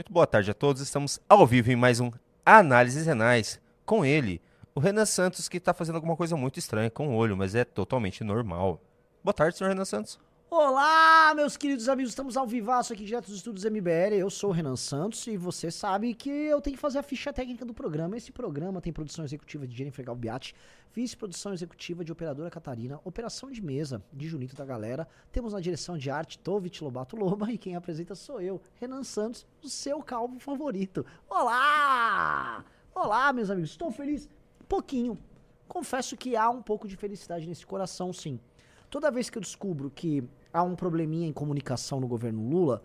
Muito boa tarde a todos. Estamos ao vivo em mais um Análises Renais com ele, o Renan Santos, que está fazendo alguma coisa muito estranha com o olho, mas é totalmente normal. Boa tarde, senhor Renan Santos. Olá, meus queridos amigos, estamos ao vivaço aqui direto dos estúdios MBL. Eu sou o Renan Santos e você sabe que eu tenho que fazer a ficha técnica do programa. Esse programa tem produção executiva de Jennifer Galbiati, vice-produção executiva de Operadora Catarina, operação de mesa de Junito da Galera. Temos na direção de arte Tovit Lobato Loma e quem apresenta sou eu, Renan Santos, o seu calvo favorito. Olá! Olá, meus amigos, estou feliz? Pouquinho. Confesso que há um pouco de felicidade nesse coração, sim. Toda vez que eu descubro que há um probleminha em comunicação no governo Lula,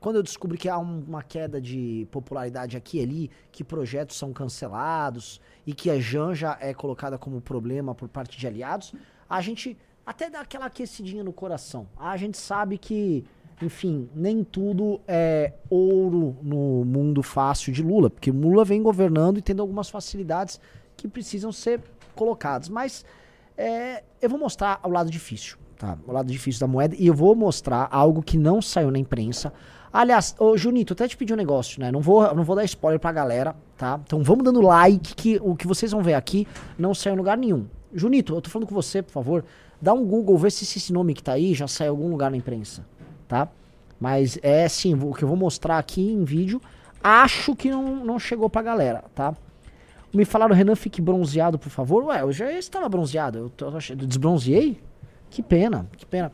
quando eu descubro que há um, uma queda de popularidade aqui e ali, que projetos são cancelados e que a Janja é colocada como problema por parte de aliados, a gente até dá aquela aquecidinha no coração. A gente sabe que, enfim, nem tudo é ouro no mundo fácil de Lula, porque Lula vem governando e tendo algumas facilidades que precisam ser colocadas. Mas é, eu vou mostrar o lado difícil tá? O lado difícil da moeda. E eu vou mostrar algo que não saiu na imprensa. Aliás, ô Junito, até te pedi um negócio, né? Não vou, não vou dar spoiler pra galera, tá? Então vamos dando like, que o que vocês vão ver aqui não saiu em lugar nenhum. Junito, eu tô falando com você, por favor. Dá um Google, vê se esse nome que tá aí já saiu em algum lugar na imprensa, tá? Mas é sim, o que eu vou mostrar aqui em vídeo, acho que não, não chegou pra galera, tá? Me falaram, Renan, fique bronzeado, por favor. Ué, eu já estava bronzeado. Eu, tô, eu desbronzeei? Que pena, que pena.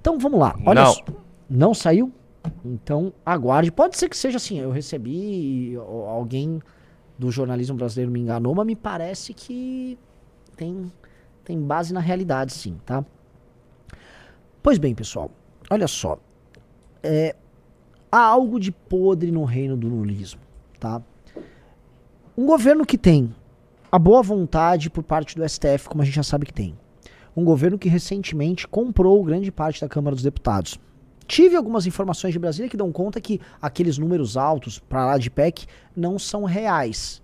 Então vamos lá. Olha Não. só. Não saiu? Então aguarde. Pode ser que seja assim. Eu recebi, alguém do jornalismo brasileiro me enganou, mas me parece que tem, tem base na realidade, sim, tá? Pois bem, pessoal. Olha só. É, há algo de podre no reino do lulismo, tá? Um governo que tem a boa vontade por parte do STF, como a gente já sabe que tem um governo que recentemente comprou grande parte da Câmara dos Deputados. Tive algumas informações de Brasília que dão conta que aqueles números altos para lá de PEC não são reais.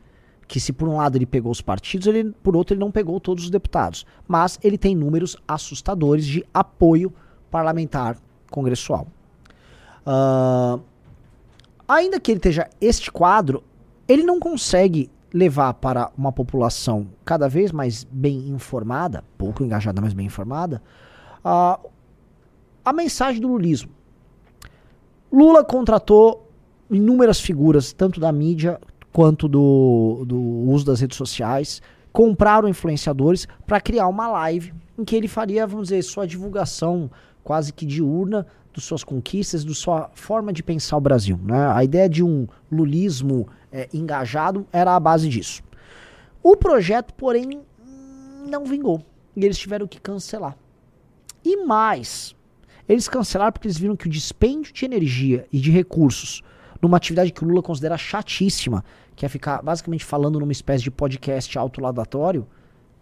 Que se por um lado ele pegou os partidos, ele, por outro ele não pegou todos os deputados. Mas ele tem números assustadores de apoio parlamentar congressual. Uh, ainda que ele esteja este quadro, ele não consegue levar para uma população cada vez mais bem informada, pouco engajada, mas bem informada, a, a mensagem do lulismo. Lula contratou inúmeras figuras, tanto da mídia quanto do, do uso das redes sociais, compraram influenciadores para criar uma live em que ele faria, vamos dizer, sua divulgação quase que diurna das suas conquistas, da sua forma de pensar o Brasil. Né? A ideia de um lulismo é, engajado era a base disso. O projeto, porém, não vingou. E eles tiveram que cancelar. E mais, eles cancelaram porque eles viram que o dispêndio de energia e de recursos numa atividade que o Lula considera chatíssima, que é ficar basicamente falando numa espécie de podcast autoladatório,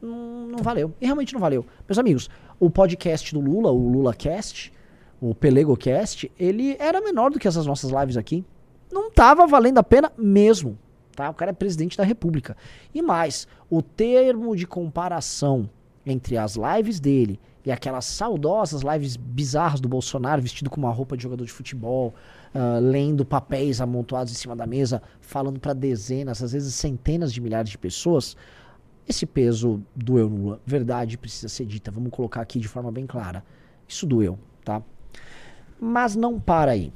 não, não valeu. E realmente não valeu. Meus amigos, o podcast do Lula, o LulaCast, o PelegoCast, ele era menor do que essas nossas lives aqui. Não tava valendo a pena mesmo. Tá? O cara é presidente da república. E mais, o termo de comparação entre as lives dele e aquelas saudosas lives bizarras do Bolsonaro, vestido com uma roupa de jogador de futebol, uh, lendo papéis amontoados em cima da mesa, falando para dezenas, às vezes centenas de milhares de pessoas, esse peso doeu Lula. Verdade precisa ser dita. Vamos colocar aqui de forma bem clara. Isso doeu, tá? Mas não para aí.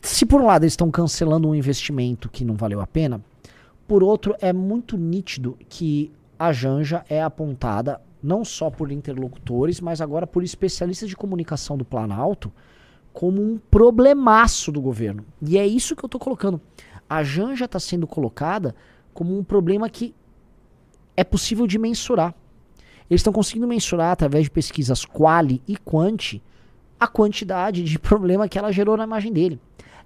Se por um lado eles estão cancelando um investimento que não valeu a pena, por outro é muito nítido que a Janja é apontada não só por interlocutores, mas agora por especialistas de comunicação do Planalto como um problemaço do governo. E é isso que eu estou colocando. A Janja está sendo colocada como um problema que é possível de mensurar. Eles estão conseguindo mensurar através de pesquisas quali e quanti a quantidade de problema que ela gerou na imagem dele.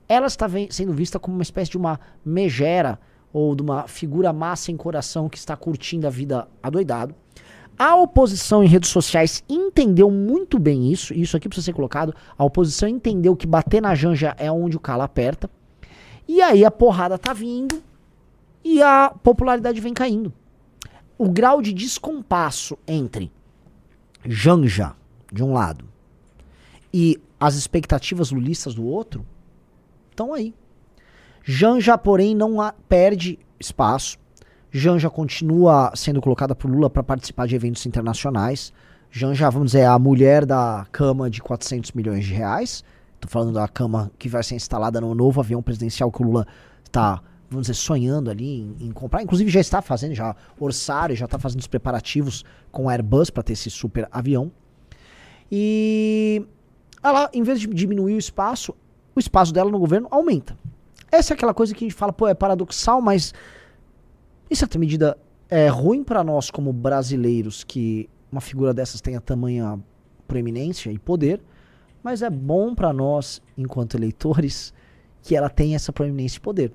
Ela está sendo vista como uma espécie de uma megera ou de uma figura má sem coração que está curtindo a vida adoidado. A oposição em redes sociais entendeu muito bem isso, e isso aqui precisa ser colocado. A oposição entendeu que bater na janja é onde o calo aperta. E aí a porrada tá vindo e a popularidade vem caindo. O grau de descompasso entre Janja, de um lado, e as expectativas lulistas do outro estão aí. Janja, porém, não a- perde espaço. Janja continua sendo colocada por Lula para participar de eventos internacionais. Janja, vamos dizer, é a mulher da cama de 400 milhões de reais. Tô falando da cama que vai ser instalada no novo avião presidencial que o Lula está, vamos dizer, sonhando ali em, em comprar. Inclusive já está fazendo, já orçaram, já está fazendo os preparativos com a Airbus para ter esse super avião. E ela, em vez de diminuir o espaço, o espaço dela no governo aumenta. Essa é aquela coisa que a gente fala, pô, é paradoxal, mas em certa medida é ruim para nós como brasileiros que uma figura dessas tenha tamanha proeminência e poder, mas é bom para nós, enquanto eleitores, que ela tenha essa proeminência e poder.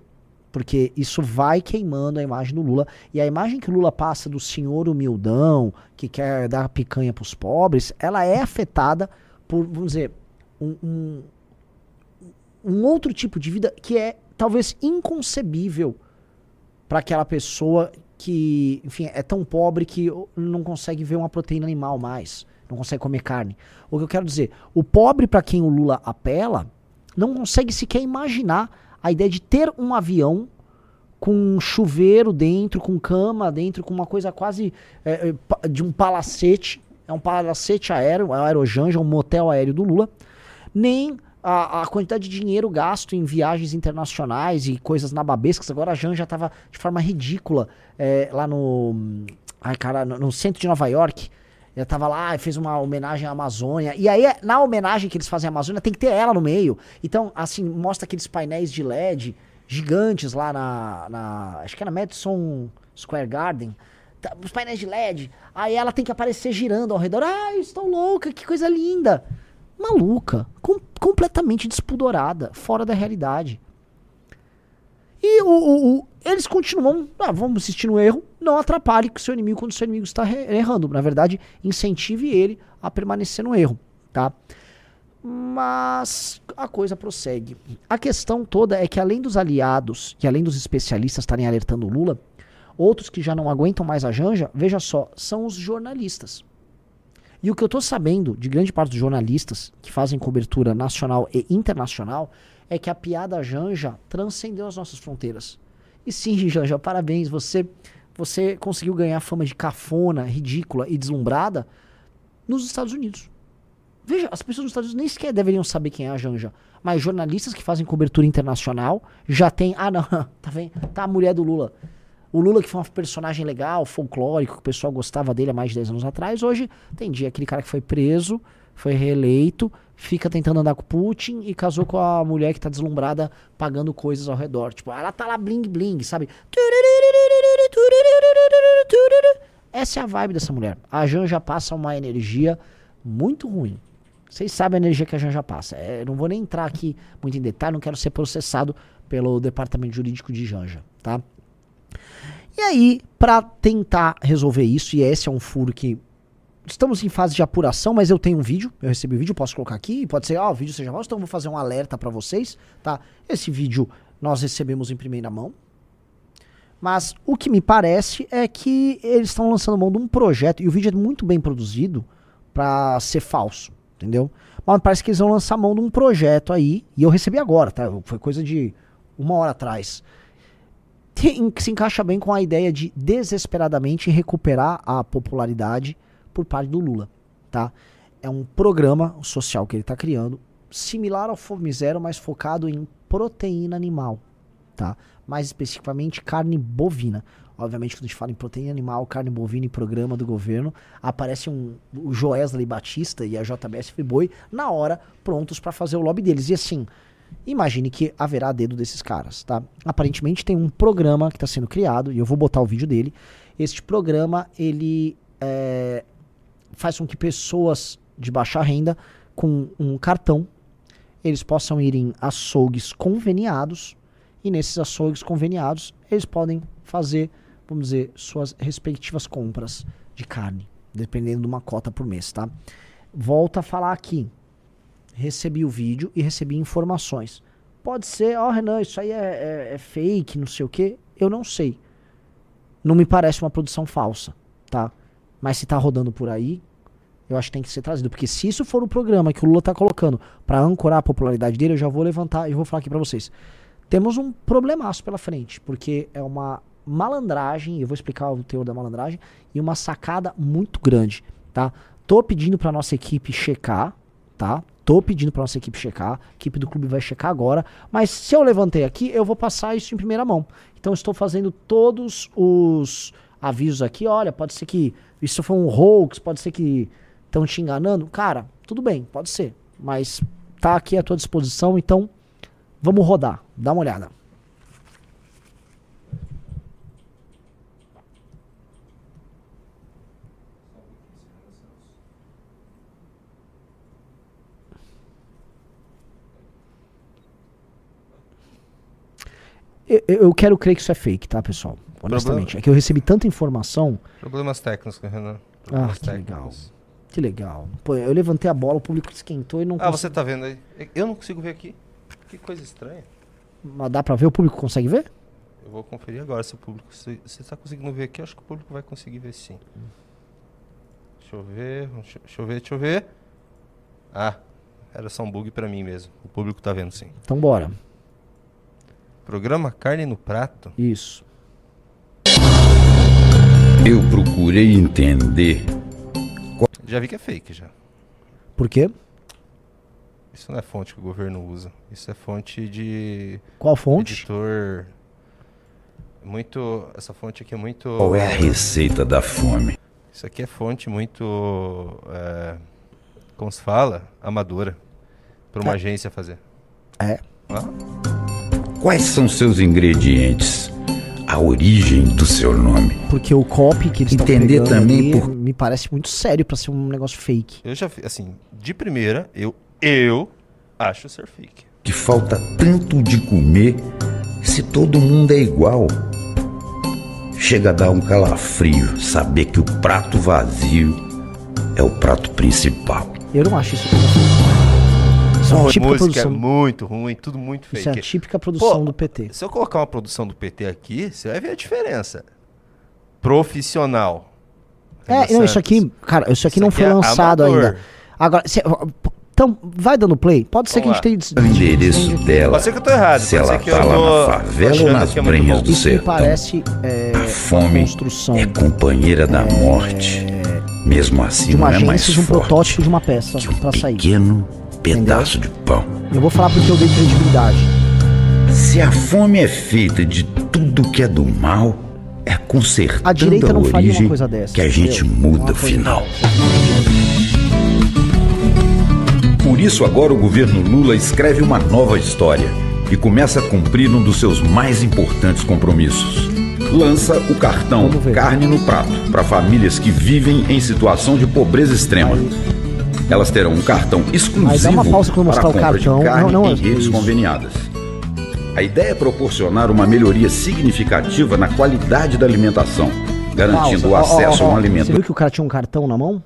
Porque isso vai queimando a imagem do Lula. E a imagem que o Lula passa do senhor humildão, que quer dar picanha pros pobres, ela é afetada por, vamos dizer, um, um, um outro tipo de vida que é talvez inconcebível para aquela pessoa que, enfim, é tão pobre que não consegue ver uma proteína animal mais, não consegue comer carne. O que eu quero dizer, o pobre para quem o Lula apela não consegue sequer imaginar a ideia de ter um avião com um chuveiro dentro, com cama dentro, com uma coisa quase é, é, de um palacete, é um palacete aéreo, é um aerojanja, um motel aéreo do Lula, nem a, a quantidade de dinheiro gasto em viagens internacionais e coisas nababescas. Agora a Janja estava de forma ridícula é, lá no, ai, cara, no, no centro de Nova York. Ela tava lá e fez uma homenagem à Amazônia. E aí, na homenagem que eles fazem à Amazônia, tem que ter ela no meio. Então, assim, mostra aqueles painéis de LED gigantes lá na. na acho que é na Madison Square Garden. Tá, Os painéis de LED. Aí ela tem que aparecer girando ao redor. Ai, estou louca, que coisa linda. Maluca. com- completamente despudorada. Fora da realidade. E o, o- o- eles continuam, ah, vamos insistir no erro, não atrapalhe o seu inimigo quando o seu inimigo está errando. Na verdade, incentive ele a permanecer no erro, tá? Mas a coisa prossegue. A questão toda é que além dos aliados e além dos especialistas estarem alertando o Lula, outros que já não aguentam mais a Janja, veja só, são os jornalistas. E o que eu tô sabendo de grande parte dos jornalistas que fazem cobertura nacional e internacional é que a piada Janja transcendeu as nossas fronteiras. E sim, Janja, parabéns, você você conseguiu ganhar fama de cafona, ridícula e deslumbrada nos Estados Unidos. Veja, as pessoas nos Estados Unidos nem sequer deveriam saber quem é a Janja. Mas jornalistas que fazem cobertura internacional já tem. Ah, não, tá vendo? Tá a mulher do Lula. O Lula, que foi um personagem legal, folclórico, que o pessoal gostava dele há mais de 10 anos atrás, hoje tem dia aquele cara que foi preso, foi reeleito, fica tentando andar com Putin e casou com a mulher que tá deslumbrada pagando coisas ao redor. Tipo, ela tá lá bling bling, sabe? Essa é a vibe dessa mulher. A Janja passa uma energia muito ruim. Vocês sabem a energia que a Janja passa. É, não vou nem entrar aqui muito em detalhe, não quero ser processado pelo departamento jurídico de Janja, tá? E aí, pra tentar resolver isso, e esse é um furo que estamos em fase de apuração, mas eu tenho um vídeo, eu recebi o vídeo, posso colocar aqui, pode ser, ó, o vídeo seja falso, então vou fazer um alerta pra vocês, tá? Esse vídeo nós recebemos em primeira mão, mas o que me parece é que eles estão lançando mão de um projeto, e o vídeo é muito bem produzido pra ser falso, entendeu? Mas parece que eles vão lançar mão de um projeto aí, e eu recebi agora, tá? Foi coisa de uma hora atrás. Que se encaixa bem com a ideia de desesperadamente recuperar a popularidade por parte do Lula, tá? É um programa social que ele está criando, similar ao Fome Zero, mas focado em proteína animal, tá? Mais especificamente carne bovina. Obviamente, quando a gente fala em proteína animal, carne bovina e programa do governo, aparece um, o Joesley Batista e a JBS Friboi na hora, prontos para fazer o lobby deles. E assim, imagine que haverá dedo desses caras, tá? Aparentemente tem um programa que está sendo criado, e eu vou botar o vídeo dele. Este programa, ele é, faz com que pessoas de baixa renda com um cartão, eles possam ir em açougues conveniados, e nesses açougues conveniados, eles podem fazer, vamos dizer, suas respectivas compras de carne, dependendo de uma cota por mês, tá? Volta a falar aqui, recebi o vídeo e recebi informações. Pode ser, ó, Renan, isso aí é, é- é fake, não sei o que. Eu não sei. Não me parece uma produção falsa, tá? Mas se tá rodando por aí, eu acho que tem que ser trazido. Porque se isso for o programa que o Lula tá colocando pra ancorar a popularidade dele, eu já vou levantar e vou falar aqui pra vocês. temos um problemaço pela frente, porque é uma malandragem, eu vou explicar o teor da malandragem, e uma sacada muito grande, tá? Tô pedindo pra nossa equipe checar, tá? Tô pedindo pra nossa equipe checar, a equipe do clube vai checar agora, mas se eu levantei aqui, eu vou passar isso em primeira mão. Então estou fazendo todos os avisos aqui, olha, pode ser que isso foi um hoax, pode ser que estão te enganando. Cara, tudo bem, pode ser, mas tá aqui à tua disposição, então vamos rodar, dá uma olhada. Eu, eu quero crer que isso é fake, tá, pessoal? Honestamente. Problema- É que eu recebi tanta informação. Problemas técnicos, Renan. Ah, Problemas que legal. Que legal. Pô, eu levantei a bola, o público esquentou e não Ah, você tá vendo aí? Eu não consigo ver aqui. Que coisa estranha. Mas dá pra ver? O público consegue ver? Eu vou conferir agora se o público. Se você tá conseguindo ver aqui, acho que o público vai conseguir ver sim. Deixa eu ver. Deixa eu ver, deixa eu ver. Ah, era só um bug pra mim mesmo. O público tá vendo sim. Então bora. Programa Carne no Prato. Isso. Eu procurei entender Já vi que é fake já. Por quê? Isso não é fonte que o governo usa. Isso é fonte de Qual fonte? editor. Muito. Essa fonte aqui é muito. qual é a receita da fome. Isso aqui é fonte muito. é, como se fala? Amadora. Pra uma É. agência fazer. É. Ah, Quais são seus ingredientes? A origem do seu nome. Porque o copy que eles estão Entender pegando também ali por- me parece muito sério pra ser um negócio fake. eu já assim, de primeira, eu, eu acho ser fake. Que falta tanto de comer se todo mundo é igual. Chega a dar um calafrio saber que o prato vazio é o prato principal. Eu não acho isso. Isso é uma típica música é produção. muito ruim, tudo muito Isso é a típica produção Pô, do PT. Se eu colocar uma produção do PT aqui, você vai ver a diferença. Profissional. É, não, isso aqui, cara, isso aqui Isso não aqui foi é lançado amador. ainda. Agora, cê- então, vai dando play. Pode ser que a Vamos gente tenha. O endereço dela, Pode ser que eu tô errado. se ela tá eu lá tô na favela ou nas é muito brenhas bom. do sertão. parece é, A fome construção é companheira da morte. Mesmo assim, de uma não é mais de um forte protótipo de uma peça que um pra sair. pequeno pedaço de pão. Eu vou falar porque eu dei credibilidade. Se a fome é feita de tudo que é do mal, é consertando A direita não faria origem uma coisa dessa. que a gente entendeu? muda o final. Por isso agora o governo Lula escreve uma nova história e começa a cumprir um dos seus mais importantes compromissos. Lança o cartão. Carne no Prato para famílias que vivem em situação de pobreza extrema. Elas terão um cartão exclusivo pra eu para a o compra cartão. de carne Não, não, em é redes isso. conveniadas. A ideia é proporcionar uma melhoria significativa na qualidade da alimentação, garantindo o Pausa. Ó, acesso ó, a um alimento Você viu que o cara tinha um cartão na mão?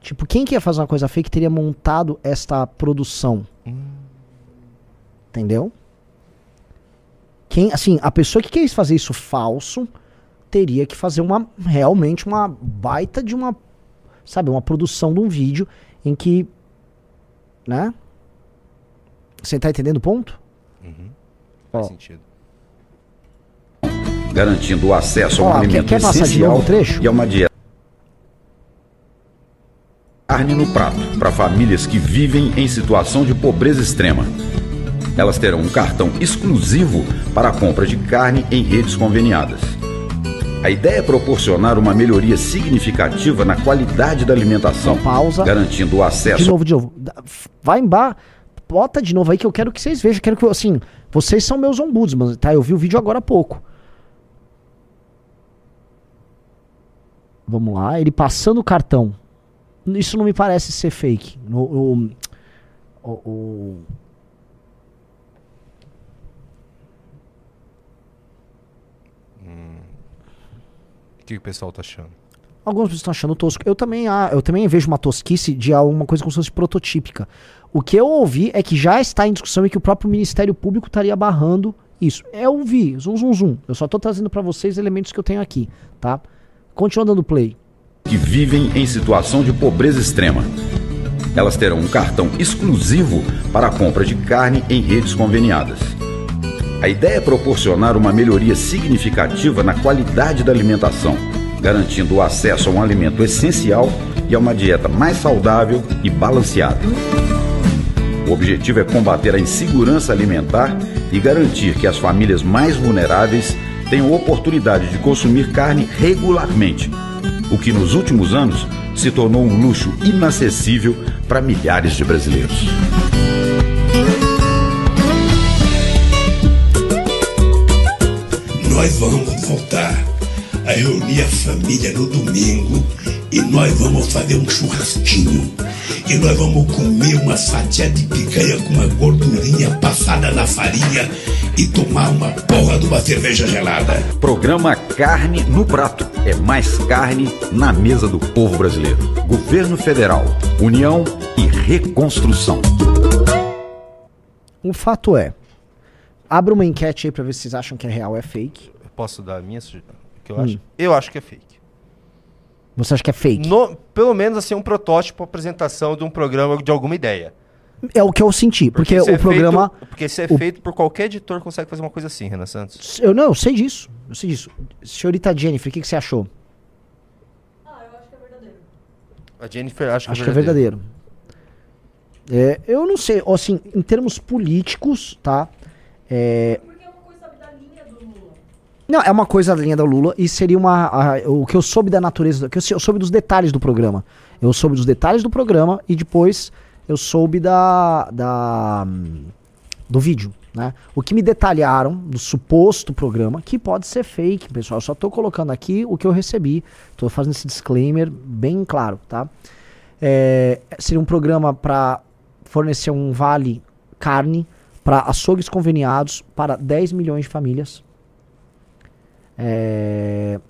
Tipo, quem que ia fazer uma coisa fake teria montado esta produção? Entendeu? Quem, assim, a pessoa que quis fazer isso falso teria que fazer uma realmente uma baita de uma, sabe, uma produção de um vídeo em que, né? Você tá entendendo o ponto? Faz Ó. sentido. garantindo o acesso a um Ó, quer- alimento quer passar de essencial novo o trecho? e a uma dieta. Carne no prato para famílias que vivem em situação de pobreza extrema. Elas terão um cartão exclusivo para a compra de carne em redes conveniadas. A ideia é proporcionar uma melhoria significativa na qualidade da alimentação, Pausa. garantindo o acesso De novo, de novo. Vai embaixo. Bota de novo aí que eu quero que vocês vejam. Quero que, assim, vocês são meus ombudsman, tá? Eu vi o vídeo agora há pouco. Vamos lá, ele passando o cartão. Isso não me parece ser fake. O- o- o- O que o pessoal tá achando? Algumas pessoas estão achando tosco. Eu também, ah, eu também vejo uma tosquice de alguma coisa como se fosse prototípica. O que eu ouvi é que já está em discussão e que o próprio Ministério Público estaria barrando isso. Eu ouvi, zum, zum, zum. Eu só estou trazendo para vocês elementos que eu tenho aqui, tá? Continua dando play. que vivem em situação de pobreza extrema. Elas terão um cartão exclusivo para a compra de carne em redes conveniadas. A ideia é proporcionar uma melhoria significativa na qualidade da alimentação, garantindo o acesso a um alimento essencial e a uma dieta mais saudável e balanceada. O objetivo é combater a insegurança alimentar e garantir que as famílias mais vulneráveis tenham oportunidade de consumir carne regularmente, o que nos últimos anos se tornou um luxo inacessível para milhares de brasileiros. Nós vamos voltar a reunir a família no domingo e nós vamos fazer um churrasquinho. E nós vamos comer uma fatia de picanha com uma gordurinha passada na farinha e tomar uma porra de uma cerveja gelada. Programa Carne no Prato. É mais carne na mesa do povo brasileiro. Governo Federal, União e Reconstrução. O fato é, abra uma enquete aí pra ver se vocês acham que é real ou é fake. Eu posso dar a minha sugestão? O que eu Hum. acho? Eu acho que é fake. Você acha que é fake? No- pelo menos assim, um protótipo, apresentação de um programa de alguma ideia. É o que eu senti, porque, isso o é programa... feito- porque se é o- feito por qualquer editor, consegue fazer uma coisa assim, Renan Santos. Eu não, eu sei disso. Eu sei disso. Senhorita Jennifer, o que, que você achou? A Jennifer acho que Acho que é verdadeiro. É, eu não sei, ó, assim, em termos políticos, tá? É, é uma coisa da linha do Lula. não, é uma coisa da linha da Lula e seria uma. a- o que eu soube da natureza, que eu, soube dos detalhes do programa. Eu soube dos detalhes do programa e depois eu soube da. da do vídeo, né? O que me detalharam do suposto programa, que pode ser fake, pessoal. Eu só tô colocando aqui o que eu recebi. Tô fazendo esse disclaimer bem claro, tá? É, seria um programa para fornecer um vale carne para açougues conveniados para 10 milhões de famílias. É,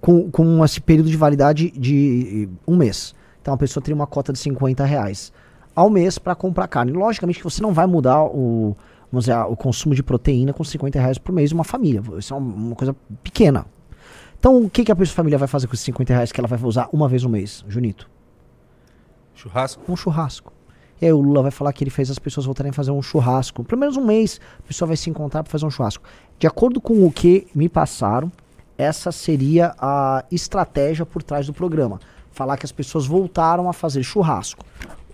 com, com esse período de validade de um mês. Então a pessoa teria uma cota de 50 reais ao mês para comprar carne. Logicamente que você não vai mudar o, vamos dizer, o consumo de proteína com 50 reais por mês de uma família. Isso é uma, uma coisa pequena. Então o que, que a pessoa família vai fazer com esses 50 reais que ela vai usar uma vez no mês, Junito? Churrasco? um churrasco. E aí o Lula vai falar que ele fez as pessoas voltarem a fazer um churrasco. Pelo menos um mês, a pessoa vai se encontrar para fazer um churrasco. De acordo com o que me passaram, essa seria a estratégia por trás do programa. Falar que as pessoas voltaram a fazer churrasco.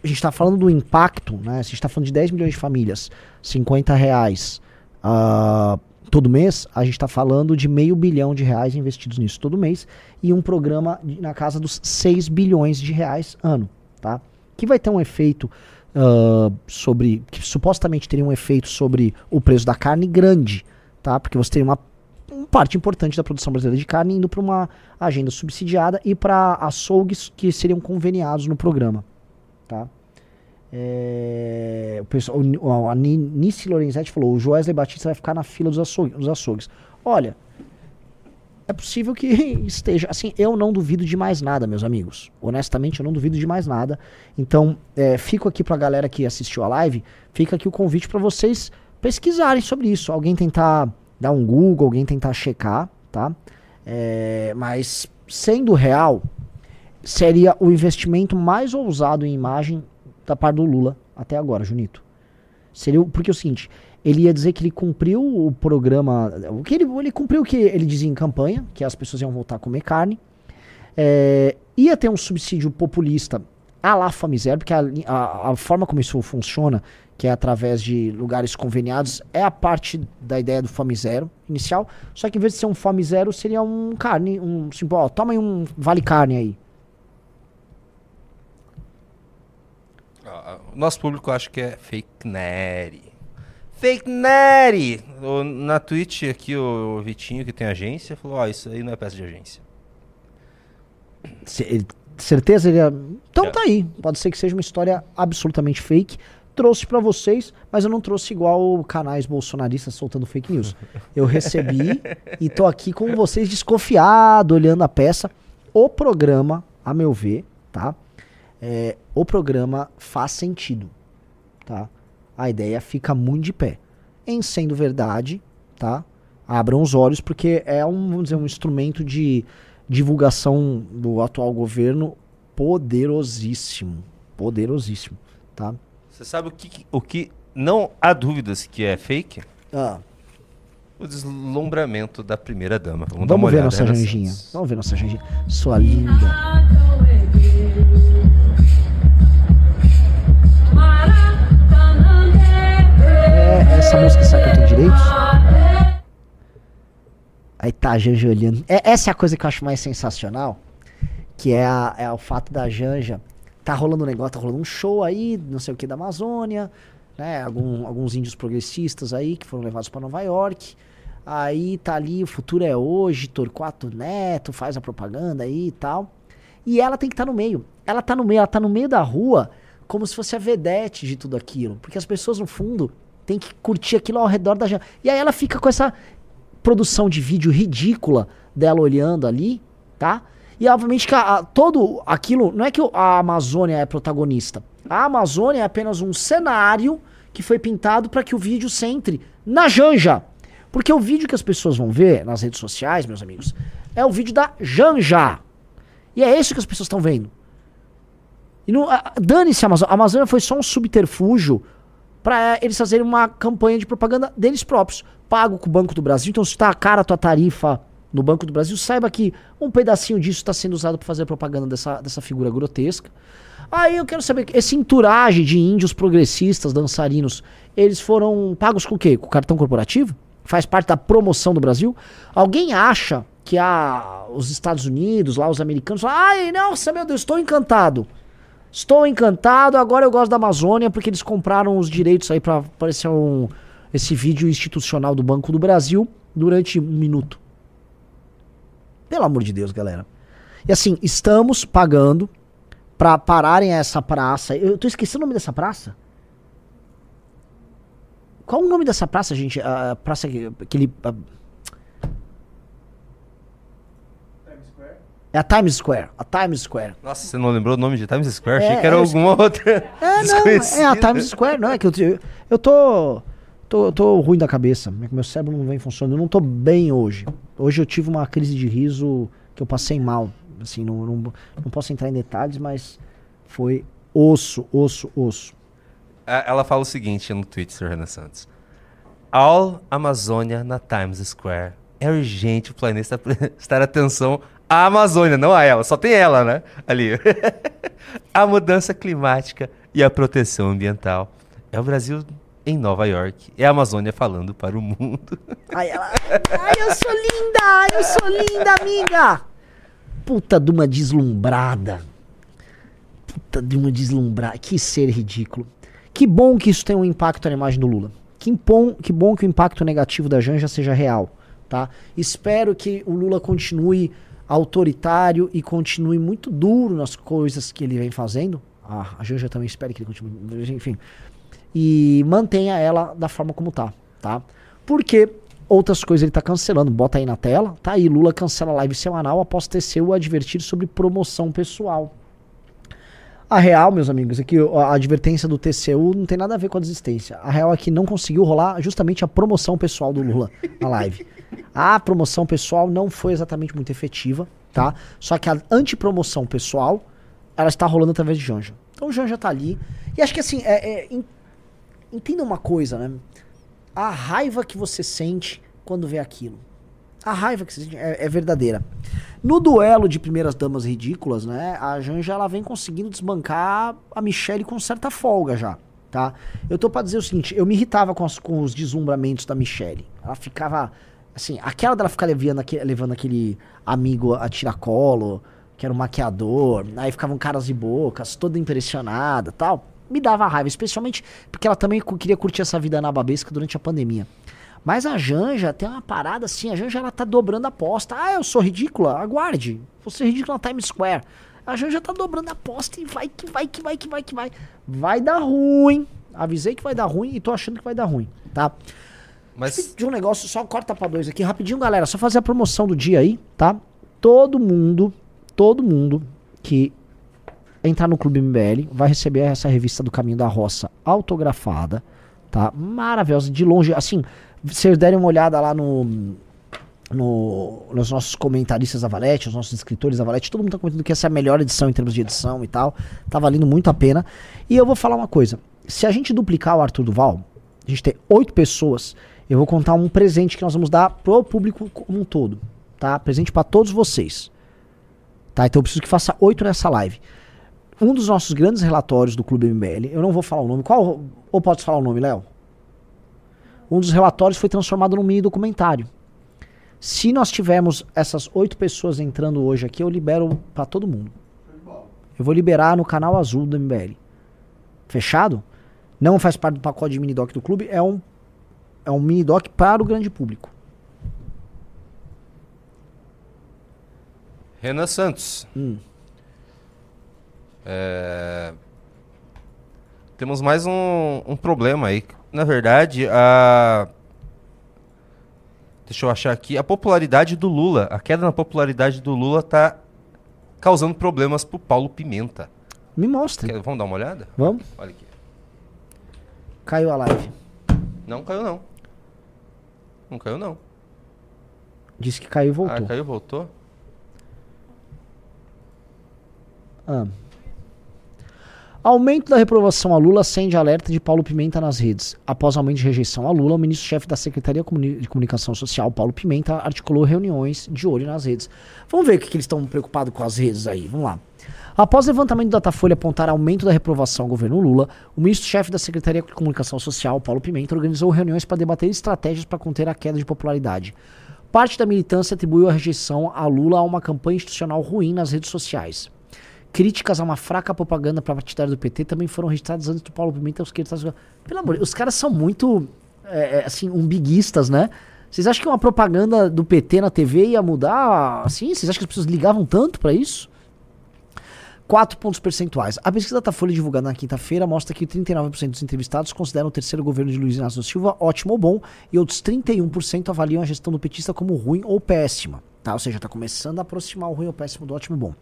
A gente está falando do impacto, né? A gente está falando de 10 milhões de famílias, 50 reais ah, todo mês, a gente está falando de meio bilhão de reais investidos nisso todo mês e um programa na casa dos 6 bilhões de reais ano, tá? Que vai ter um efeito ah, sobre, que supostamente teria um efeito sobre o preço da carne grande, tá? Porque você teria uma parte importante da produção brasileira de carne indo para uma agenda subsidiada e para açougues que seriam conveniados no programa, tá? É, o pessoal, a Ni- Nice Lorenzetti falou: o Joesley Batista vai ficar na fila dos, açougue- dos açougues. Olha, é possível que esteja. Assim, eu não duvido de mais nada, meus amigos. Honestamente, eu não duvido de mais nada. Então, é, fico aqui pra galera que assistiu a live, fica aqui o convite para vocês pesquisarem sobre isso. Alguém tentar dar um Google, alguém tentar checar, tá? É, mas, sendo real, seria o investimento mais ousado em imagem da parte do Lula até agora, Junito. Seria porque é o seguinte, ele ia dizer que ele cumpriu o programa, o que ele, ele cumpriu o que ele dizia em campanha, que as pessoas iam voltar a comer carne. É, ia ter um subsídio populista a lá Fome Zero, porque a, a- a forma como isso funciona, que é através de lugares conveniados, é a parte da ideia do Fome Zero inicial. Só que em vez de ser um Fome Zero, seria um carne, um assim, ó, toma aí um vale carne aí. Ah, O nosso público acha que é fake neri. Fake neri! Na Twitch aqui, o Vitinho, que tem agência, falou, ó, isso aí não é peça de agência. Ele- certeza ele ia... Então É. tá aí. Pode ser que seja uma história absolutamente fake. Trouxe pra vocês, mas eu não trouxe igual canais bolsonaristas soltando fake news. Eu recebi e tô aqui com vocês desconfiado, olhando a peça. O programa, a meu ver, tá? É, o programa faz sentido, tá? A ideia fica muito de pé. Em sendo verdade, tá? Abram os olhos porque é um, vamos dizer, um instrumento de divulgação do atual governo poderosíssimo, poderosíssimo, tá? Você sabe o que, o que não há dúvidas que é fake, Ah, o deslumbramento da primeira dama. Vamos, dar uma vamos ver olhada, nossa Janjinha. Vamos ver nossa Janjinha. Sua linda. É, essa música sabe que eu tenho direitos? Aí tá a Janja olhando. É, essa é a coisa que eu acho mais sensacional. Que é, a- é o fato da Janja. Tá rolando um negócio, tá rolando um show aí, não sei o que, da Amazônia. Né, algum- alguns índios progressistas aí que foram levados pra Nova York. Aí tá ali, o futuro é hoje, Torquato Neto faz a propaganda aí e tal. E ela tem que estar no meio. Ela tá no meio, ela tá no meio da rua, como se fosse a vedete de tudo aquilo. Porque as pessoas, no fundo, têm que curtir aquilo ao redor da Janja. E aí ela fica com essa produção de vídeo ridícula dela olhando ali, tá? E obviamente que a- a- todo aquilo, não é que a Amazônia é protagonista. A Amazônia é apenas um cenário que foi pintado para que o vídeo centre na Janja. Porque o vídeo que as pessoas vão ver nas redes sociais, meus amigos, é o vídeo da Janja. E é isso que as pessoas estão vendo. E não, dane-se a Amazônia. A Amazônia foi só um subterfúgio para eles fazerem uma campanha de propaganda deles próprios, pago com o Banco do Brasil. Então, se está cara a tua tarifa no Banco do Brasil, saiba que um pedacinho disso está sendo usado para fazer propaganda dessa, dessa figura grotesca. Aí eu quero saber, esse entourage de índios progressistas, dançarinos, eles foram pagos com o quê? Com cartão corporativo? Faz parte da promoção do Brasil? Alguém acha que a, os Estados Unidos, lá os americanos, falam, ai, nossa, meu Deus, estou encantado. Estou encantado, agora eu gosto da Amazônia porque eles compraram os direitos aí pra aparecer um, esse vídeo institucional do Banco do Brasil durante um minuto. Pelo amor de Deus, galera. E assim, estamos pagando pra pararem essa praça. Eu tô esquecendo o nome dessa praça. Qual o nome dessa praça, gente? A praça que aquele a- É a Times Square. A Times Square. Nossa, você não lembrou o nome de Times Square? Achei É, que era eu- alguma outra. É, não, é a. Times Square, não é que eu, eu, tô, tô, eu tô ruim da cabeça, meu meu cérebro não vem funcionando, eu não tô bem hoje. Hoje eu tive uma crise de riso que eu passei mal, assim, não, não, não posso entrar em detalhes, mas foi osso, osso, osso. Ela fala o seguinte no tweet, Sr. Renan Santos. All Amazônia na Times Square. É urgente o planeta prestar atenção à Amazônia, não a ela. Só tem ela, né? Ali. a mudança climática e a proteção ambiental. É o Brasil em Nova York. É a Amazônia falando para o mundo. Ai, ela, ai, eu sou linda, eu sou linda, amiga. Puta de uma deslumbrada. Puta de uma deslumbrada. Que ser ridículo. Que bom que isso tem um impacto na imagem do Lula. Que bom, que bom que o impacto negativo da Janja seja real, tá? Espero que o Lula continue autoritário e continue muito duro nas coisas que ele vem fazendo. Ah, a Janja também espera que ele continue, enfim. E mantenha ela da forma como tá, tá? Porque outras coisas ele tá cancelando. Bota aí na tela, tá aí, Lula cancela live semanal após TCU advertir sobre promoção pessoal. A real, meus amigos, é que a advertência do TCU não tem nada a ver com a desistência. A real é que não conseguiu rolar justamente a promoção pessoal do Lula na live. A promoção pessoal não foi exatamente muito efetiva, tá? Só que a antipromoção pessoal, ela está rolando através de Janja. Então o Janja tá ali. E acho que assim, é, é, en- entenda uma coisa, né? A raiva que você sente quando vê aquilo. A raiva que você sente é, é verdadeira. No duelo de primeiras damas ridículas, né? A Janja ela vem conseguindo desbancar a Michelle com certa folga já, tá? Eu tô pra dizer o seguinte, eu me irritava com, as- com os deslumbramentos da Michelle. Ela ficava assim, aquela dela ficar levando aquele, levando aquele amigo a tiracolo, que era um maquiador, aí ficavam caras e bocas, toda impressionada, tal. Me dava raiva, especialmente porque ela também queria curtir essa vida anababesca durante a pandemia. Mas a Janja tem uma parada assim, a Janja ela tá dobrando a aposta. Ah, eu sou ridícula? Aguarde. Vou ser ridícula na Times Square. A Janja tá dobrando a aposta e vai que vai, que vai, que vai, que vai. Vai dar ruim. Avisei que vai dar ruim e tô achando que vai dar ruim, tá? Mas De um negócio, só corta pra dois aqui, rapidinho, galera. Só fazer a promoção do dia aí, tá? Todo mundo, todo mundo que entrar no Clube MBL vai receber essa revista do Caminho da Roça autografada, tá? Maravilhosa, de longe, assim, vocês derem uma olhada lá no no- nos nossos comentaristas da Valete, os nossos escritores da Valete, todo mundo tá comentando que essa é a melhor edição em termos de edição e tal. Tá valendo muito a pena. E eu vou falar uma coisa. Se a gente duplicar o Arthur Duval, a gente ter oito pessoas, eu vou contar um presente que nós vamos dar pro público como um todo. Tá? Presente para todos vocês. Tá? Então eu preciso que faça oito nessa live. Um dos nossos grandes relatórios do Clube MBL, eu não vou falar o nome. Qual? Ou pode falar o nome, Léo? Um dos relatórios foi transformado num mini documentário. Se nós tivermos essas oito pessoas entrando hoje aqui, eu libero pra todo mundo. Eu vou liberar no canal azul do MBL. Fechado? Não faz parte do pacote de mini doc do clube, é um é um mini doc para o grande público. Renan Santos. Hum. É, Temos mais um, um problema aí. Na verdade, a. Deixa eu achar aqui. A popularidade do Lula, a queda na popularidade do Lula tá causando problemas pro Paulo Pimenta. Me mostre. Quer- Vamos dar uma olhada? Vamos? Olha aqui. Caiu a live. Não caiu, não. Não caiu, não. Disse que caiu e voltou. Ah, caiu, voltou. Ah. Aumento da reprovação a Lula acende alerta de Paulo Pimenta nas redes. Após aumento de rejeição a Lula, o ministro-chefe da Secretaria de Comunicação Social, Paulo Pimenta, articulou reuniões de olho nas redes. Vamos ver o que, que eles estão preocupados com as redes aí. Vamos lá. Após o levantamento do Datafolha apontar aumento da reprovação ao governo Lula, o ministro-chefe da Secretaria de Comunicação Social, Paulo Pimenta, organizou reuniões para debater estratégias para conter a queda de popularidade. Parte da militância atribuiu a rejeição a Lula a uma campanha institucional ruim nas redes sociais. Críticas a uma fraca propaganda para partidária do PT também foram registradas antes do Paulo Pimenta. Os que tá- Pelo amor os caras são muito, é, é, assim, umbiguistas, né? Vocês acham que uma propaganda do PT na TV ia mudar, assim? Vocês acham que as pessoas ligavam tanto para isso? 4 pontos percentuais. A pesquisa da Folha divulgada na quinta-feira mostra que 39% dos entrevistados consideram o terceiro governo de Luiz Inácio da Silva ótimo ou bom e outros 31% avaliam a gestão do petista como ruim ou péssima. Tá? Ou seja, está começando a aproximar o ruim ou péssimo do ótimo ou bom.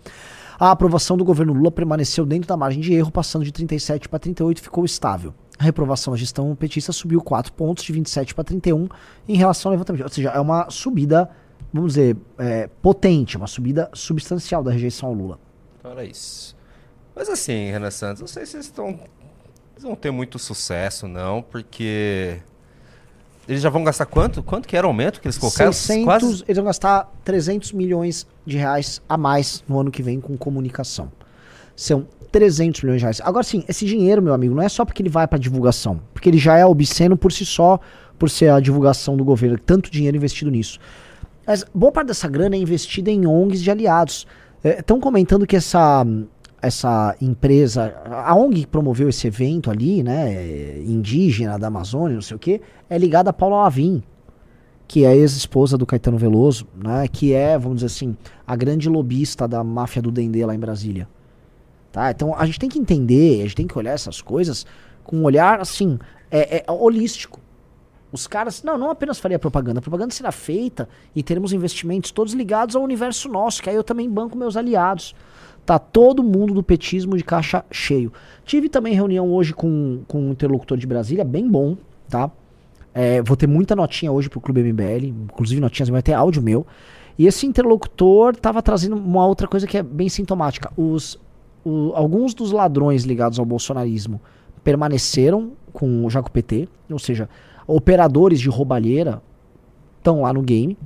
A aprovação do governo Lula permaneceu dentro da margem de erro, passando de 37 para 38 e ficou estável. A reprovação à gestão petista subiu 4 pontos, de 27 para 31, em relação ao levantamento. Ou seja, é uma subida, vamos dizer, é, potente, uma subida substancial da rejeição ao Lula. Então era isso. Mas assim, Renan Santos, não sei se vocês estão. Eles vão ter muito sucesso, não, porque. Eles já vão gastar quanto? Quanto que era o aumento que eles colocaram? 600, Quase. Eles vão gastar 300 milhões de reais a mais no ano que vem com comunicação. São 300 milhões de reais. Agora sim, esse dinheiro, meu amigo, não é só porque ele vai para divulgação, porque ele já é obsceno por si só, por ser a divulgação do governo, tanto dinheiro investido nisso. Mas boa parte dessa grana é investida em ONGs de aliados. Estão comentando que essa, essa empresa, a ONG que promoveu esse evento ali, né, indígena da Amazônia, não sei o que, é ligada a Paula Lavin, que é ex-esposa do Caetano Veloso, né, que é, vamos dizer assim, a grande lobista da máfia do Dendê lá em Brasília. Tá? Então a gente tem que entender, a gente tem que olhar essas coisas com um olhar, assim, é, é holístico. Os caras, não, não apenas faria propaganda, a propaganda será feita e teremos investimentos todos ligados ao universo nosso, que aí eu também banco meus aliados. Tá todo mundo do petismo de caixa cheio. Tive também reunião hoje com, com um interlocutor de Brasília, bem bom, tá? É, vou ter muita notinha hoje pro Clube MBL, inclusive notinhas, vai ter áudio meu. E esse interlocutor tava trazendo uma outra coisa que é bem sintomática. Os, o- alguns dos ladrões ligados ao bolsonarismo permaneceram com o PT, ou seja, operadores de roubalheira estão lá no game.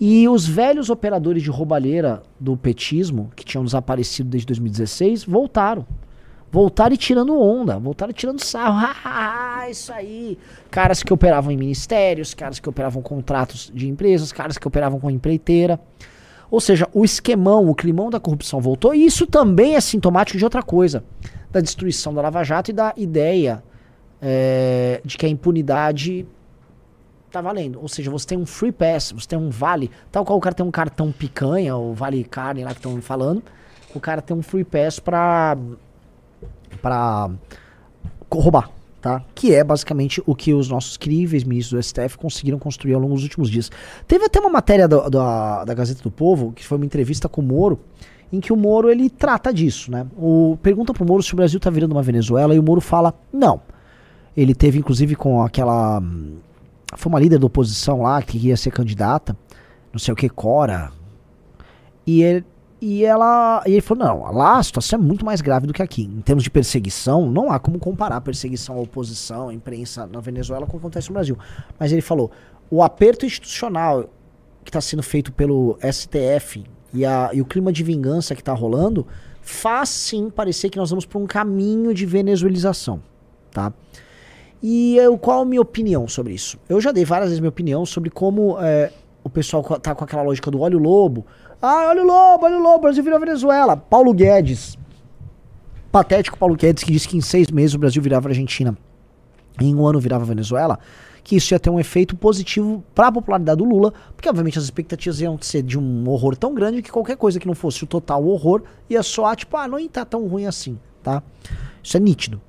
E os velhos operadores de roubalheira do petismo, que tinham desaparecido desde 2016, voltaram. Voltaram e tirando onda, voltaram e tirando sarro. Ah, isso aí. Caras que operavam em ministérios, caras que operavam contratos de empresas, caras que operavam com empreiteira. Ou seja, o esquemão, o climão da corrupção voltou. E isso também é sintomático de outra coisa: da destruição da Lava Jato e da ideia é, de que a impunidade tá valendo. Ou seja, você tem um free pass, você tem um vale, tal qual o cara tem um cartão picanha, ou vale carne lá que estão falando, o cara tem um free pass pra, pra roubar, tá? Que é basicamente o que os nossos críveis ministros do STF conseguiram construir ao longo dos últimos dias. Teve até uma matéria da, da, da Gazeta do Povo, que foi uma entrevista com o Moro, em que o Moro ele trata disso, né? O, pergunta pro Moro se o Brasil tá virando uma Venezuela e o Moro fala, não. Ele teve inclusive com aquela foi uma líder da oposição lá que ia ser candidata. não sei o que, Cora. E ele, e ela. E ele falou: não, lá a situação é muito mais grave do que aqui. Em termos de perseguição, não há como comparar perseguição à oposição, à imprensa na Venezuela com o que acontece no Brasil. Mas ele falou: o aperto institucional que está sendo feito pelo STF e, a, e o clima de vingança que está rolando faz sim parecer que nós vamos para um caminho de venezuelização. Tá? E eu, qual a minha opinião sobre isso? Eu já dei várias vezes minha opinião sobre como é, o pessoal tá com aquela lógica do olho lobo. Ah, olha o lobo, olha o lobo, Brasil virou Venezuela. Paulo Guedes, patético Paulo Guedes, que disse que em seis meses o Brasil virava Argentina, em um ano virava Venezuela, que isso ia ter um efeito positivo para a popularidade do Lula, porque obviamente as expectativas iam ser de um horror tão grande que qualquer coisa que não fosse o total horror ia soar tipo, ah, não tá tão ruim assim, tá? Isso é nítido.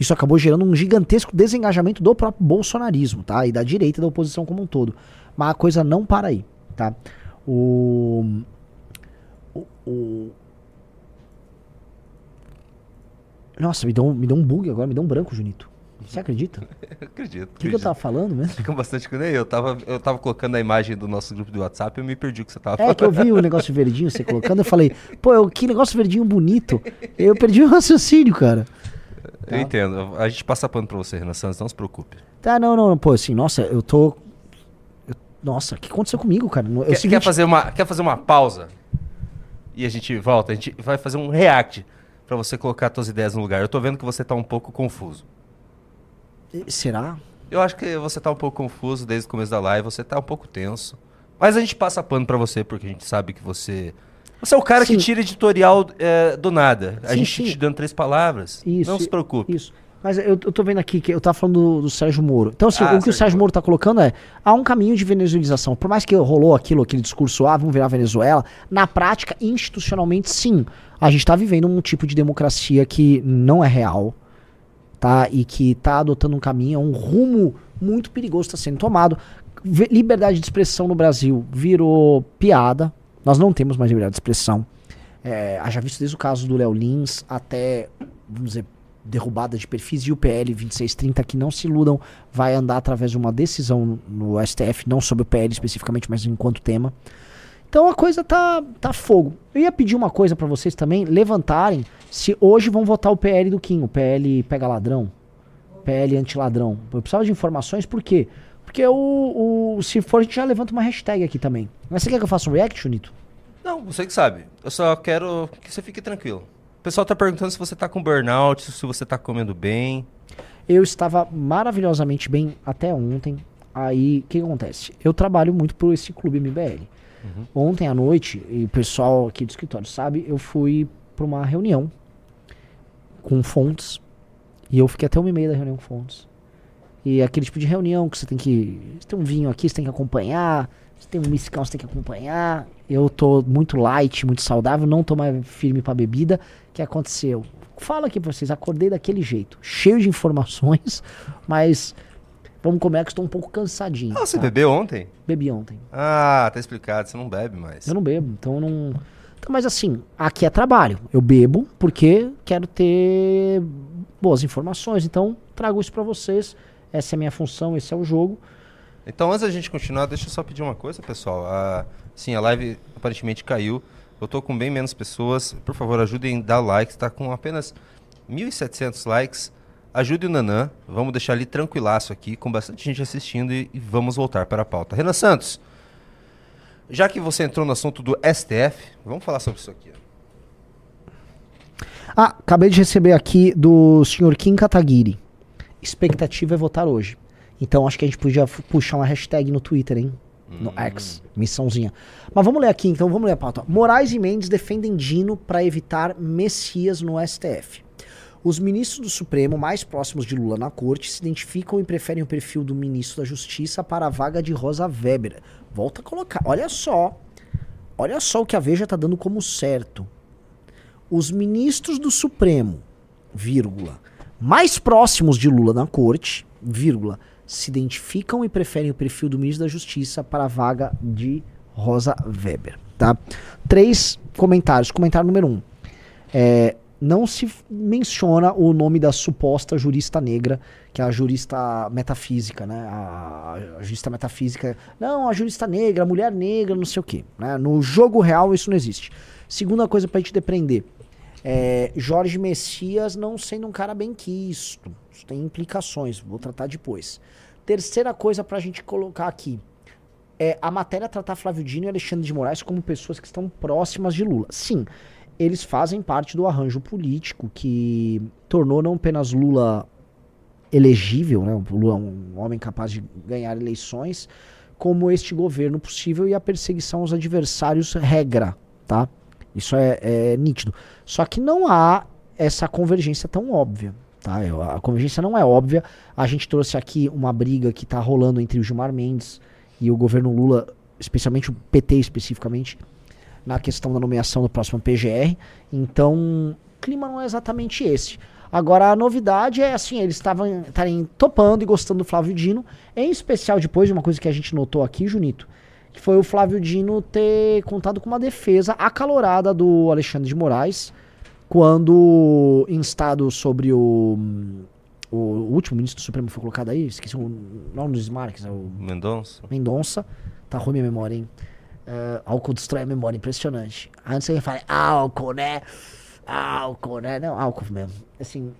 Isso acabou gerando um gigantesco desengajamento do próprio bolsonarismo, tá? E da direita e da oposição como um todo. Mas a coisa não para aí, tá? O. O. o- Nossa, me deu, um, me deu um bug agora, me deu um branco, Junito. Você acredita? O Eu acredito. que, que eu tava falando mesmo? Fica bastante nem eu. Tava, eu tava colocando a imagem do nosso grupo do WhatsApp e eu me perdi o que você tava É falando. que eu vi o negócio verdinho você colocando, eu falei, pô, que negócio verdinho bonito. Eu perdi o raciocínio, cara. Eu entendo. A gente passa pano pra você, Renan Santos, não se preocupe. Tá, não, não, pô, assim, nossa, eu tô. eu- nossa, o que aconteceu comigo, cara? Eu, Quer, seguinte- quer fazer uma, quer fazer uma pausa? E a gente volta? A gente vai fazer um react pra você colocar suas ideias no lugar. Eu tô vendo que você tá um pouco confuso. Será? Eu acho que você tá um pouco confuso desde o começo da live, você tá um pouco tenso. Mas a gente passa pano pra você porque a gente sabe que você. Você é o cara Sim. que tira editorial é, do nada. A Sim, gente sim. te dando três palavras. Isso. Não se preocupe. Isso. Mas eu, eu tô vendo aqui que eu tava falando do, do Sérgio Moro. Então, assim, Ah, o que o Sérgio Sérgio Moro. Moro tá colocando é: há um caminho de venezuelização. Por mais que rolou aquilo, aquele discurso, ah, vamos virar Venezuela, na prática, institucionalmente, sim. A gente tá vivendo um tipo de democracia que não é real, tá? E que tá adotando um caminho, um rumo muito perigoso está sendo tomado. Liberdade de expressão no Brasil virou piada. Nós não temos mais liberdade de expressão. É, haja visto desde o caso do Léo Lins até, vamos dizer, derrubada de perfis e o PL 2630, que não se iludam, vai andar através de uma decisão no STF, não sobre o PL especificamente, mas enquanto tema. Então a coisa tá, tá fogo. Eu ia pedir uma coisa pra vocês também, levantarem se hoje vão votar o PL do Kim, o PL pega ladrão, PL anti-ladrão. Eu precisava de informações, por quê? Porque o, o, se for, a gente já levanta uma hashtag aqui também. Mas você quer que eu faça um react, Nito? Não, você que sabe. Eu só quero que você fique tranquilo. O pessoal tá perguntando se você tá com burnout, se você tá comendo bem. Eu estava maravilhosamente bem até ontem. Aí, o que, acontece? Eu trabalho muito por esse clube MBL. Ontem à noite, e o pessoal aqui do escritório sabe, eu fui para uma reunião com fontes. E eu fiquei até uma e meia da reunião com fontes. E aquele tipo de reunião que você tem que. Você tem um vinho aqui, você tem que acompanhar. Você tem um miscão, você tem que acompanhar. Eu tô muito light, muito saudável, não tô mais firme pra bebida. O que aconteceu? Falo aqui pra vocês, acordei daquele jeito, cheio de informações, mas vamos comer que estou um pouco cansadinho. Ah, você tá? bebeu ontem? Bebi ontem. Ah, tá explicado, você não bebe mais. Eu não bebo, então eu não. Então, mas assim, aqui é trabalho. Eu bebo porque quero ter boas informações. Então, trago isso pra vocês. Essa é a minha função, esse é o jogo. Então, antes da gente continuar, deixa eu só pedir uma coisa, pessoal. A, sim, a live aparentemente caiu. Eu tô com bem menos pessoas. Por favor, ajudem a dar like. Está com apenas 1.700 likes. Ajude o Nanã. Vamos deixar ele tranquilaço aqui, com bastante gente assistindo e, e vamos voltar para a pauta. Renan Santos, já que você entrou no assunto do STF, vamos falar sobre isso aqui. ó. Ah, acabei de receber aqui do senhor Kim Kataguiri. Expectativa é votar hoje. Então acho que a gente podia puxar uma hashtag no Twitter, hein? No X, missãozinha. Mas vamos ler aqui, então, vamos ler a pauta. Moraes e Mendes defendem Dino para evitar Messias no STF. Os ministros do Supremo mais próximos de Lula na corte se identificam e preferem o perfil do ministro da Justiça para a vaga de Rosa Weber. Volta a colocar. Olha só. Olha só o que a Veja está dando como certo os ministros do Supremo, vírgula, mais próximos de Lula na corte, vírgula, se identificam e preferem o perfil do ministro da Justiça para a vaga de Rosa Weber, tá? Três comentários. Comentário número um. É, não se menciona o nome da suposta jurista negra, que é a jurista metafísica, né? A, a jurista metafísica. Não, a jurista negra, a mulher negra, não sei o quê. Né? No jogo real isso não existe. Segunda coisa pra gente depreender. É, Jorge Messias não sendo um cara bem quisto. Isso tem implicações, vou tratar depois. Terceira coisa pra gente colocar aqui. É, a matéria tratar Flávio Dino e Alexandre de Moraes como pessoas que estão próximas de Lula. Sim, eles fazem parte do arranjo político que tornou não apenas Lula elegível, né, Lula um homem capaz de ganhar eleições, como este governo possível e a perseguição aos adversários regra, tá? Isso é, é nítido. Só que não há essa convergência tão óbvia. Tá? Eu- A convergência não é óbvia. A gente trouxe aqui uma briga que está rolando entre o Gilmar Mendes e o governo Lula, especialmente o PT especificamente, na questão da nomeação do próximo PGR. Então, o clima não é exatamente esse. Agora, a novidade é assim, eles estavam topando e gostando do Flávio Dino, em especial depois de uma coisa que a gente notou aqui, Junito, que foi o Flávio Dino ter contado com uma defesa acalorada do Alexandre de Moraes, quando instado sobre o, o último ministro do Supremo foi colocado aí, esqueci o nome dos Marques, é o Mendonça. Mendonça. Tá ruim minha memória, hein? É, álcool destrói a memória, impressionante. Antes você fala, álcool, né? Álcool, né? Não, álcool mesmo. Assim,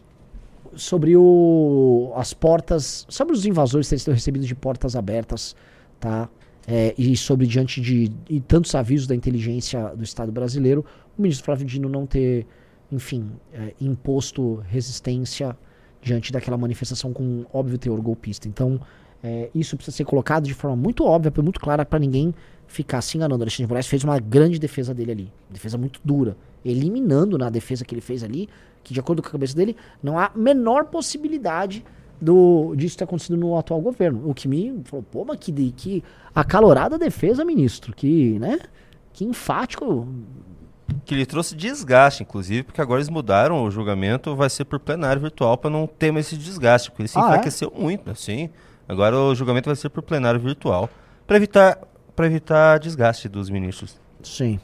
sobre o, as portas, sobre os invasores terem sido recebidos de portas abertas, tá? É, e sobre diante de tantos avisos da inteligência do Estado brasileiro, o ministro Flávio Dino não ter, enfim, é, imposto resistência diante daquela manifestação com óbvio teor golpista. Então, é, isso precisa ser colocado de forma muito óbvia, muito clara, para ninguém ficar se enganando. O Alexandre Moraes fez uma grande defesa dele ali. Defesa muito dura. Eliminando na defesa que ele fez ali, que de acordo com a cabeça dele, não há menor possibilidade do, disso ter acontecido no atual governo. O que me falou, pô, mas que, que acalorada defesa, ministro. Que, né? Que enfático. Que lhe trouxe desgaste, inclusive, porque agora eles mudaram o julgamento, vai ser por plenário virtual para não ter mais esse desgaste, porque ele se Ah, é? enfraqueceu muito, assim. Agora o julgamento vai ser por plenário virtual, para evitar, pra evitar desgaste dos ministros. Sim.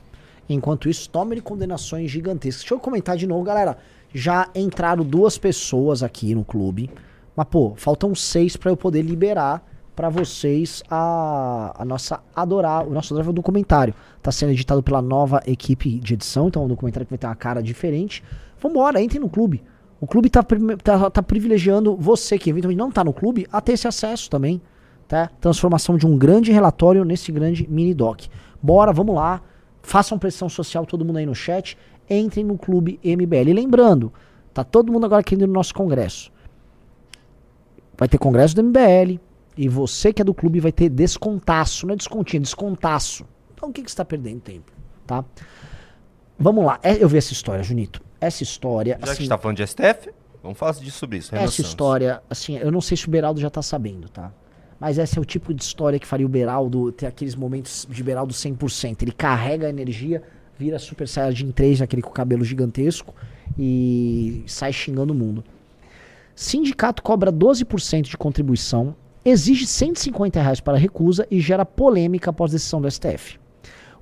Enquanto isso, tome condenações gigantescas. Deixa eu comentar de novo, galera. Já entraram duas pessoas aqui no clube. Mas, pô, faltam seis pra eu poder liberar pra vocês a, a nossa adorar, o nosso adorável documentário. Tá sendo editado pela nova equipe de edição, então é um documentário que vai ter uma cara diferente. Vambora, entrem no clube. O clube tá, tá, tá privilegiando você que eventualmente não tá no clube a ter esse acesso também. Tá? Transformação de um grande relatório nesse grande mini doc. Bora, vamos lá. Façam pressão social, todo mundo aí no chat. Entrem no clube MBL. E lembrando, tá todo mundo agora querendo ir no nosso congresso. Vai ter congresso do MBL. E você que é do clube vai ter descontaço. Não é descontinho, é descontaço. Então o que, que você tá perdendo tempo? Tá? Vamos lá. É, eu vi essa história, Junito. Essa história. Já que a assim, gente tá falando de STF, vamos falar disso sobre isso. Renan essa Santos. história, assim, eu não sei se o Beraldo já tá sabendo, tá? Mas esse é o tipo de história que faria o Beraldo ter aqueles momentos de Beraldo 100%. Ele carrega a energia, vira Super Saiyajin 3, aquele com o cabelo gigantesco, e sai xingando o mundo. Sindicato cobra 12% de contribuição, exige 150 reais para recusa e gera polêmica após decisão do STF.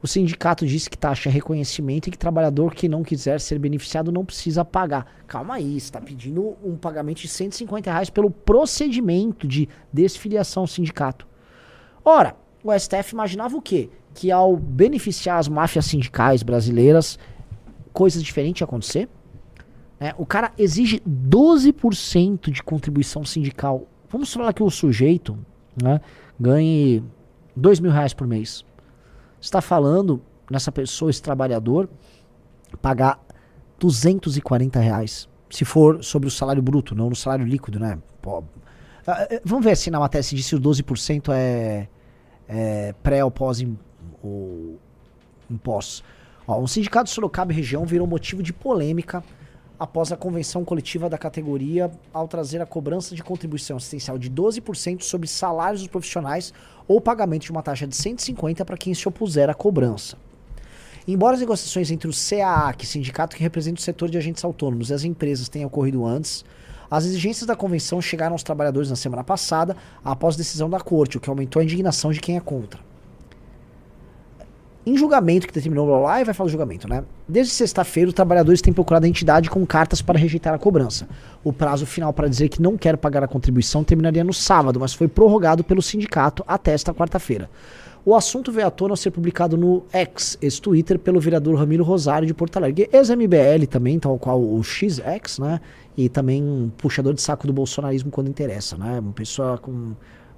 O sindicato disse que taxa é reconhecimento e que trabalhador que não quiser ser beneficiado não precisa pagar. Calma aí, está pedindo um pagamento de 150 reais pelo procedimento de desfiliação ao sindicato. Ora, o STF imaginava o quê? Que ao beneficiar as máfias sindicais brasileiras, coisas diferentes iam acontecer? Né? O cara exige 12% de contribuição sindical. Vamos falar que o sujeito né, ganhe 2 mil reais por mês está falando nessa pessoa, esse trabalhador, pagar 240 reais. Se for sobre o salário bruto, não no salário líquido, né? Pô, ah, eh, vamos ver assim na matéria se diz se o 12% é, é pré ou pós im, o impostos. Ó, um sindicato de Sorocaba e região virou motivo de polêmica após a convenção coletiva da categoria ao trazer a cobrança de contribuição assistencial de 12% sobre salários dos profissionais ou pagamento de uma taxa de 150 para quem se opuser à cobrança. Embora as negociações entre o CAAC, sindicato que representa o setor de agentes autônomos, e as empresas tenham ocorrido antes, as exigências da convenção chegaram aos trabalhadores na semana passada, após decisão da corte, o que aumentou a indignação de quem é contra. Em julgamento que determinou blá, e vai falar do julgamento, né? Desde sexta-feira, os trabalhadores têm procurado a entidade com cartas para rejeitar a cobrança. O prazo final para dizer que não quer pagar a contribuição terminaria no sábado, mas foi prorrogado pelo sindicato até esta quarta-feira. O assunto veio à tona ao ser publicado no X, ex-Twitter, pelo vereador Ramiro Rosário de Porto Alegre. Ex-MBL também, tal qual o XX, né? E também um puxador de saco do bolsonarismo quando interessa, né? Uma pessoa com,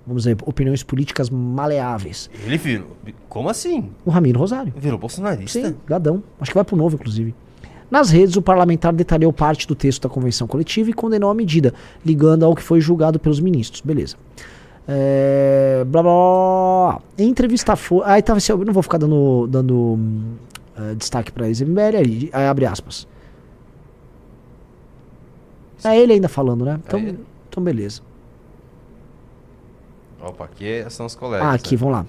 vamos dizer, opiniões políticas maleáveis. Ele virou. Como assim? O Ramiro Rosário. Virou bolsonarista? Sim, gadão. Acho que vai pro novo, inclusive. Nas redes, o parlamentar detalhou parte do texto da convenção coletiva e condenou a medida, ligando ao que foi julgado pelos ministros. Beleza. É, blá, blá. Em entrevista foi. Aí tava assim, eu não vou ficar dando, dando eh, destaque pra. MBL aí, aí abre aspas. É ele ainda falando, né? Então, ele? então beleza. Opa, aqui são os colegas. Ah, aqui, né? vamos lá.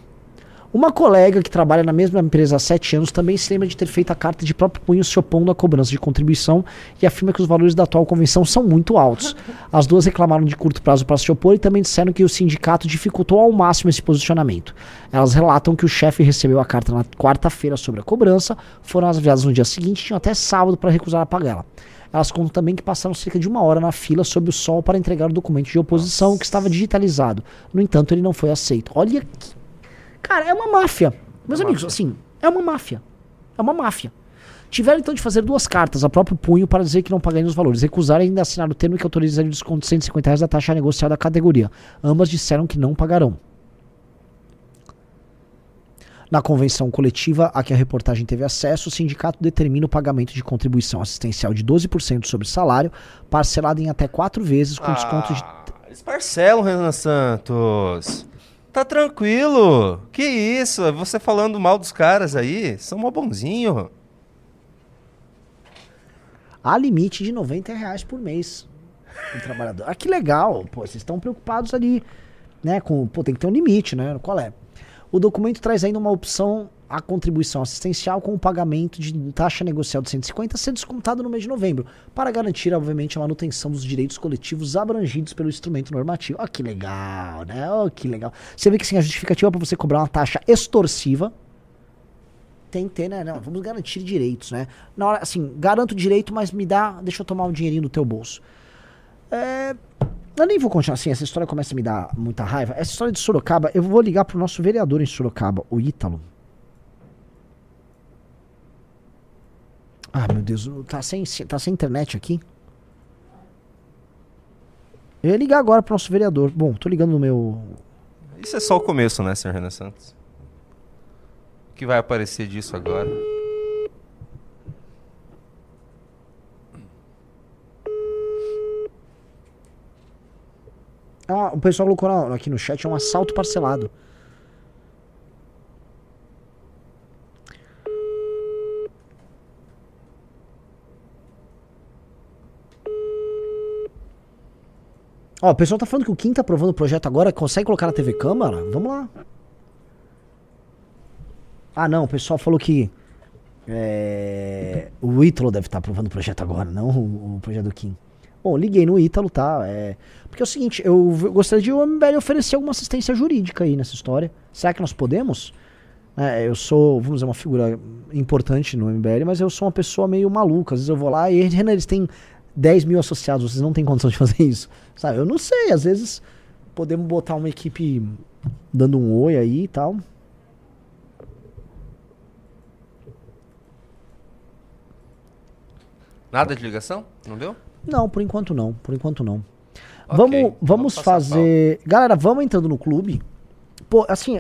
Uma colega que trabalha na mesma empresa há sete anos também se lembra de ter feito a carta de próprio punho se opondo à cobrança de contribuição e afirma que os valores da atual convenção são muito altos. As duas reclamaram de curto prazo para se opor e também disseram que o sindicato dificultou ao máximo esse posicionamento. Elas relatam que o chefe recebeu a carta na quarta-feira sobre a cobrança, foram aviadas no dia seguinte e tinham até sábado para recusar a pagá-la. Elas contam também que passaram cerca de uma hora na fila sob o sol para entregar o documento de oposição que estava digitalizado. No entanto, ele não foi aceito. Olha que. Cara, é uma máfia. Meus amigos, assim, é uma máfia. É uma máfia. Tiveram então de fazer duas cartas a próprio punho para dizer que não pagariam os valores. Recusaram ainda assinar o termo que autorizaria o desconto de 150 reais da taxa negociada da categoria. Ambas disseram que não pagarão. Na convenção coletiva a que a reportagem teve acesso, o sindicato determina o pagamento de contribuição assistencial de 12% sobre o salário, parcelado em até quatro vezes, com desconto de. Ah, eles parcelam, Renan Santos. Tá tranquilo. Que isso? Você falando mal dos caras aí? São mó bonzinho. Há limite de 90 reais por mês trabalhador. Ah, que legal. Pô, vocês estão preocupados ali, né? Com, pô, tem que ter um limite, né? Qual é? O documento traz ainda uma opção a contribuição assistencial com o pagamento de taxa negocial de 150 a ser descontado no mês de novembro, para garantir, obviamente, a manutenção dos direitos coletivos abrangidos pelo instrumento normativo. Ó, que legal, né? Ó, que legal. Você vê que assim, a justificativa para você cobrar uma taxa extorsiva tem que ter, né? Não, vamos garantir direitos, né? Na hora, assim, garanto direito, mas me dá, deixa eu tomar um dinheirinho do teu bolso. É, eu nem vou continuar assim, essa história começa a me dar muita raiva. Essa história de Sorocaba, eu vou ligar pro nosso vereador em Sorocaba, o Ítalo. Ah, meu Deus, tá sem, tá sem internet aqui? Eu ia ligar agora pro nosso vereador. Bom, tô ligando no meu. Isso é só o começo, né, senhor Renan Santos? O que vai aparecer disso agora? Ah, o pessoal colocou aqui no chat, é um assalto parcelado. Ó, o pessoal tá falando que o Kim tá aprovando o projeto agora, consegue colocar na TV Câmara? Vamos lá. Ah, não, o pessoal falou que é, o Ítalo deve estar aprovando o projeto agora, não o, o projeto do Kim. Bom, liguei no Ítalo, tá? É, porque é o seguinte, eu gostaria de o MBL oferecer alguma assistência jurídica aí nessa história. Será que nós podemos? É, eu sou, vamos dizer, uma figura importante no MBL, mas eu sou uma pessoa meio maluca. Às vezes eu vou lá e, Renan, eles têm 10 mil associados, vocês não têm condição de fazer isso. Sabe? Eu não sei, às vezes podemos botar uma equipe dando um oi aí e tal. Nada de ligação? Não deu? Não, por enquanto não. Por enquanto não. Ok, vamos vamos fazer. Galera, vamos entrando no clube. Pô, assim.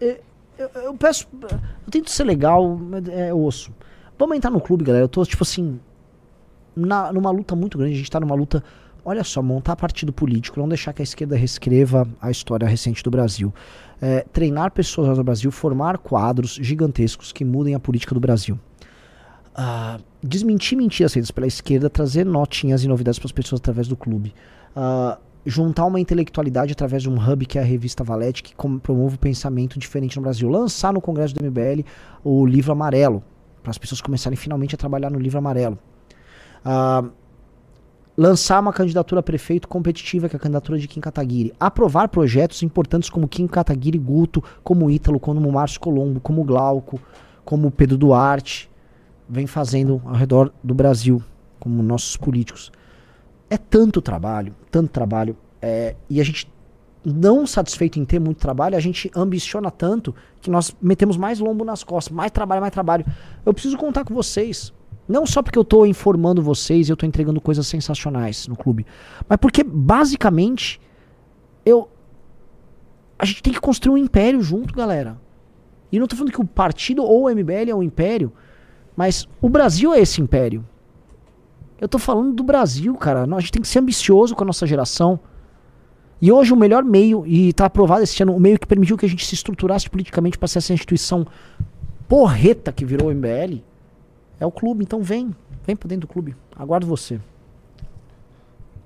é- Eu, eu peço. Eu tento ser legal, mas é osso. Vamos entrar no clube, galera. Eu tô, tipo assim. Na, numa luta muito grande. A gente tá numa luta. Olha só, montar partido político, não deixar que a esquerda reescreva a história recente do Brasil. É, treinar pessoas no Brasil, formar quadros gigantescos que mudem a política do Brasil. Ah, desmentir mentiras feitas pela esquerda, trazer notinhas e novidades para as pessoas através do clube. Ah, juntar uma intelectualidade através de um hub que é a revista Valete, que promove o pensamento diferente no Brasil. Lançar no Congresso do MBL o livro amarelo, para as pessoas começarem finalmente a trabalhar no livro amarelo. Ah, lançar uma candidatura a prefeito competitiva, que é a candidatura de Kim Kataguiri. Aprovar projetos importantes como Kim Kataguiri Guto, como Ítalo, como Márcio Colombo, como Glauco, como Pedro Duarte, vem fazendo ao redor do Brasil, como nossos políticos. É tanto trabalho, tanto trabalho, é, e a gente não satisfeito em ter muito trabalho, a gente ambiciona tanto que nós metemos mais lombo nas costas, mais trabalho, mais trabalho. Eu preciso contar com vocês. Não só porque eu estou informando vocês e eu estou entregando coisas sensacionais no clube, mas porque basicamente eu a gente tem que construir um império junto, galera. E não estou falando que o partido ou o MBL é um império, mas o Brasil é esse império. Eu estou falando do Brasil, cara. A gente tem que ser ambicioso com a nossa geração. E hoje o melhor meio, e está aprovado esse ano, o meio que permitiu que a gente se estruturasse politicamente para ser essa instituição porreta que virou o MBL, é o clube. Então vem, vem para dentro do clube. Aguardo você.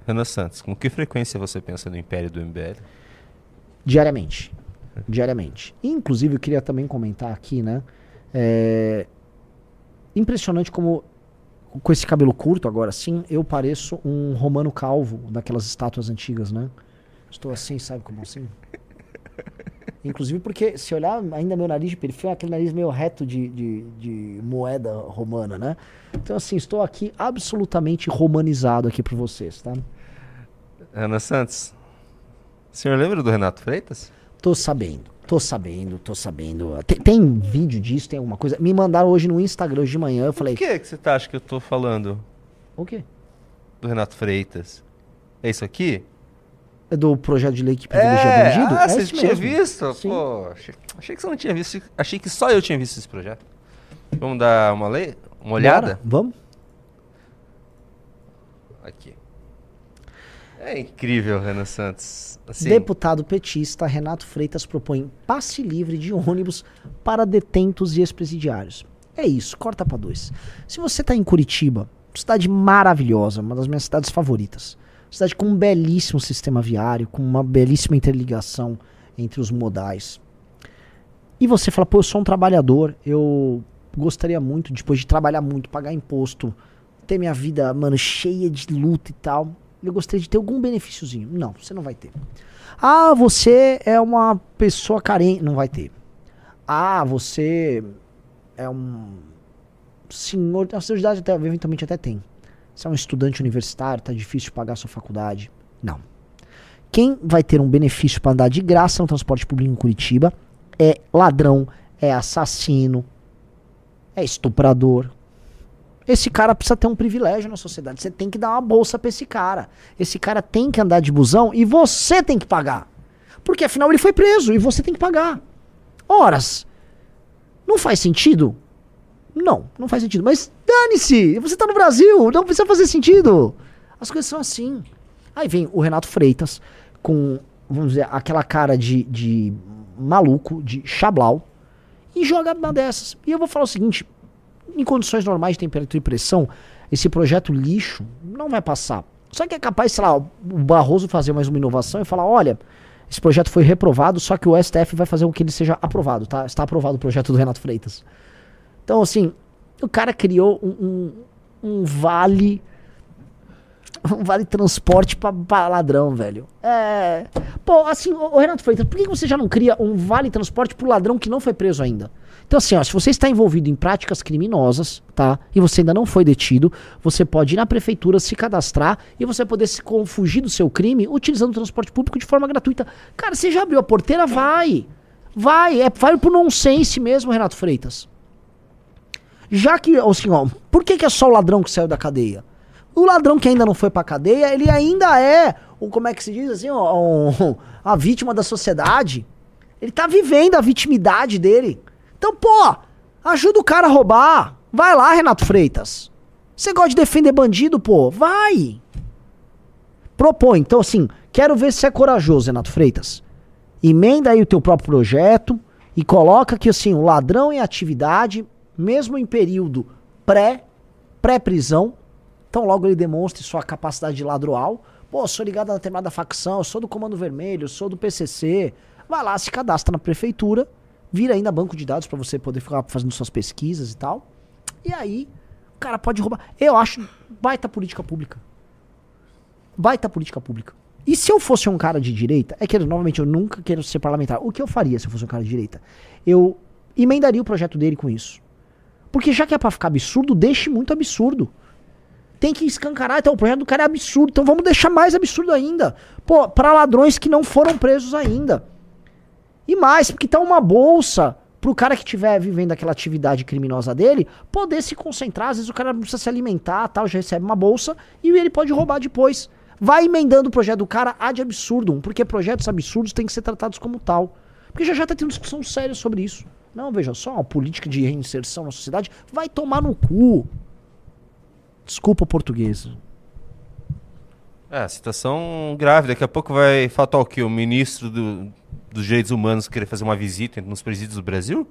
Ana Santos, com que frequência você pensa no império do MBL? Diariamente. Diariamente. Inclusive, eu queria também comentar aqui, né? É... Impressionante como, com esse cabelo curto agora sim, eu pareço um romano calvo daquelas estátuas antigas, né? Estou assim, sabe como assim? Inclusive porque, se olhar ainda meu nariz de perfil, é aquele nariz meio reto de, de, de, moeda romana, né? Então, assim, estou aqui absolutamente romanizado aqui para vocês, tá? Ana Santos, o senhor lembra do Renato Freitas? Tô sabendo, tô sabendo, tô sabendo. Tem, tem vídeo disso, tem alguma coisa? Me mandaram hoje no Instagram, hoje de manhã, eu falei... O que, que você tá, acha que eu tô falando? O quê? Do Renato Freitas. É isso aqui? É do projeto de lei que privilegia é, bandido? Ah, é você tinha mesmo. visto? Sim. Pô, achei, achei que você não tinha visto. Achei que só eu tinha visto esse projeto. Vamos dar uma, lei, uma olhada? Bora, vamos? Aqui. É incrível, Renan Santos. Assim, Deputado petista Renato Freitas propõe passe livre de ônibus para detentos e ex-presidiários. É isso, corta para dois. Se você tá em Curitiba, cidade maravilhosa, uma das minhas cidades favoritas. Cidade com um belíssimo sistema viário, com uma belíssima interligação entre os modais. E você fala, pô, eu sou um trabalhador, eu gostaria muito, depois de trabalhar muito, pagar imposto, ter minha vida, mano, cheia de luta e tal, eu gostaria de ter algum benefíciozinho. Não, você não vai ter. Ah, você é uma pessoa carente. Não vai ter. Ah, você é um senhor. A sua idade até, eventualmente até tem. Você é um estudante universitário, tá difícil pagar sua faculdade. Não. Quem vai ter um benefício para andar de graça no transporte público em Curitiba é ladrão, é assassino, é estuprador. Esse cara precisa ter um privilégio na sociedade. Você tem que dar uma bolsa pra esse cara. Esse cara tem que andar de busão e você tem que pagar. Porque afinal ele foi preso e você tem que pagar. Horas. Não faz sentido? Não, não faz sentido. Mas dane-se! Você tá no Brasil, não precisa fazer sentido. As coisas são assim. Aí vem o Renato Freitas com, vamos dizer, aquela cara de, de maluco, de chablau, e joga uma dessas. E eu vou falar o seguinte: em condições normais de temperatura e pressão, esse projeto lixo não vai passar. Só que é capaz, sei lá, o Barroso fazer mais uma inovação e falar: olha, esse projeto foi reprovado, só que o STF vai fazer com que ele seja aprovado, tá? Está aprovado o projeto do Renato Freitas. Então, assim, o cara criou um, um, um vale. Um vale transporte pra ladrão, velho. É. Pô, assim, ô Renato Freitas, por que você já não cria um vale transporte pro ladrão que não foi preso ainda? Então, assim, ó, se você está envolvido em práticas criminosas, tá? E você ainda não foi detido, você pode ir na prefeitura, se cadastrar e você poder se fugir do seu crime utilizando o transporte público de forma gratuita. Cara, você já abriu a porteira? Vai! Vai! É, vai pro nonsense mesmo, Renato Freitas. Já que, assim, ó, por que, que é só o ladrão que saiu da cadeia? O ladrão que ainda não foi pra cadeia, ele ainda é, um, como é que se diz assim, ó, um- a vítima da sociedade. Ele tá vivendo a vitimidade dele. Então, pô, ajuda o cara a roubar. Vai lá, Renato Freitas. Você gosta de defender bandido, pô? Vai. Propõe. Então, assim, quero ver se é corajoso, Renato Freitas. Emenda aí o teu próprio projeto e coloca que, assim, o ladrão em atividade, mesmo em período pré, pré-prisão, então logo ele demonstre sua capacidade de ladroal. Pô, sou ligado a determinada facção, sou do Comando Vermelho, sou do PCC. Vai lá, se cadastra na prefeitura, vira ainda banco de dados pra você poder ficar fazendo suas pesquisas e tal. E aí, o cara pode roubar. Eu acho baita política pública. Baita política pública. E se eu fosse um cara de direita, é que, novamente, eu nunca quero ser parlamentar. O que eu faria se eu fosse um cara de direita? Eu emendaria o projeto dele com isso. Porque já que é pra ficar absurdo, deixe muito absurdo. Tem que escancarar, então o projeto do cara é absurdo, então vamos deixar mais absurdo ainda. Pô, pra ladrões que não foram presos ainda. E mais, porque tá uma bolsa pro cara que estiver vivendo aquela atividade criminosa dele poder se concentrar. Às vezes o cara precisa se alimentar, tal, já recebe uma bolsa e ele pode roubar depois. Vai emendando o projeto do cara ad absurdum, porque projetos absurdos têm que ser tratados como tal. Porque já já tá tendo discussão séria sobre isso. Não, veja só, uma política de reinserção na sociedade vai tomar no cu. Desculpa o português. É, situação grave. Daqui a pouco vai faltar o quê? O ministro do- dos Direitos Humanos querer fazer uma visita nos presídios do Brasil?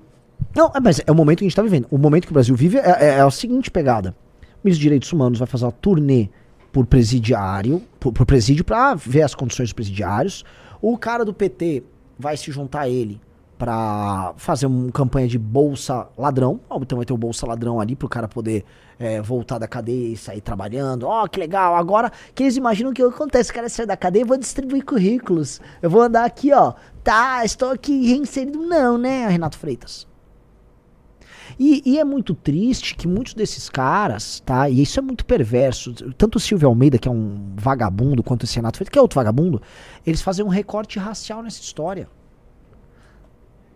Não, é, mas é o momento que a gente tá vivendo. O momento que o Brasil vive é, é, é a seguinte pegada. O ministro dos Direitos Humanos vai fazer uma turnê por presidiário, por, por presídio, pra ver as condições dos presidiários. O cara do PT vai se juntar a ele pra fazer uma campanha de bolsa ladrão. Então vai ter o bolsa ladrão ali pro cara poder é, voltar da cadeia e sair trabalhando. Ó, que legal. Agora que eles imaginam que acontece, o cara sai da cadeia e vou distribuir currículos. Eu vou andar aqui, ó. Tá, estou aqui reinserido. Não, né, Renato Freitas? E, e é muito triste que muitos desses caras, tá? E isso é muito perverso. Tanto o Silvio Almeida, que é um vagabundo, quanto esse Renato Freitas, que é outro vagabundo, eles fazem um recorte racial nessa história.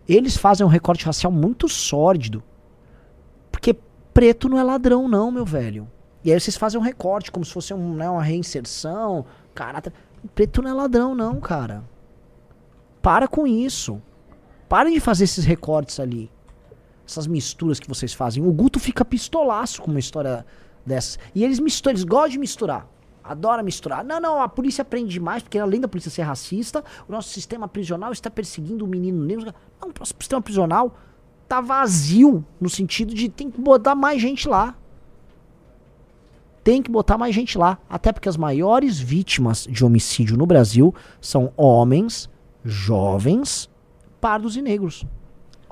Eles fazem um recorte racial muito sórdido. Porque preto não é ladrão, não, meu velho. E aí vocês fazem um recorte, como se fosse um, né, uma reinserção, caráter. Preto não é ladrão, não, cara. Para com isso. Parem de fazer esses recortes ali essas misturas que vocês fazem. O Guto fica pistolaço com uma história dessas. E eles misturam, eles gostam de misturar. Adora misturar. Não, não, a polícia prende demais, porque além da polícia ser racista, o nosso sistema prisional está perseguindo o menino negro. Não, o nosso sistema prisional tá vazio, no sentido de tem que botar mais gente lá. Tem que botar mais gente lá. Até porque as maiores vítimas de homicídio no Brasil são homens, jovens, pardos e negros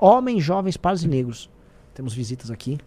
homens, jovens, pardos e negros. Temos visitas aqui.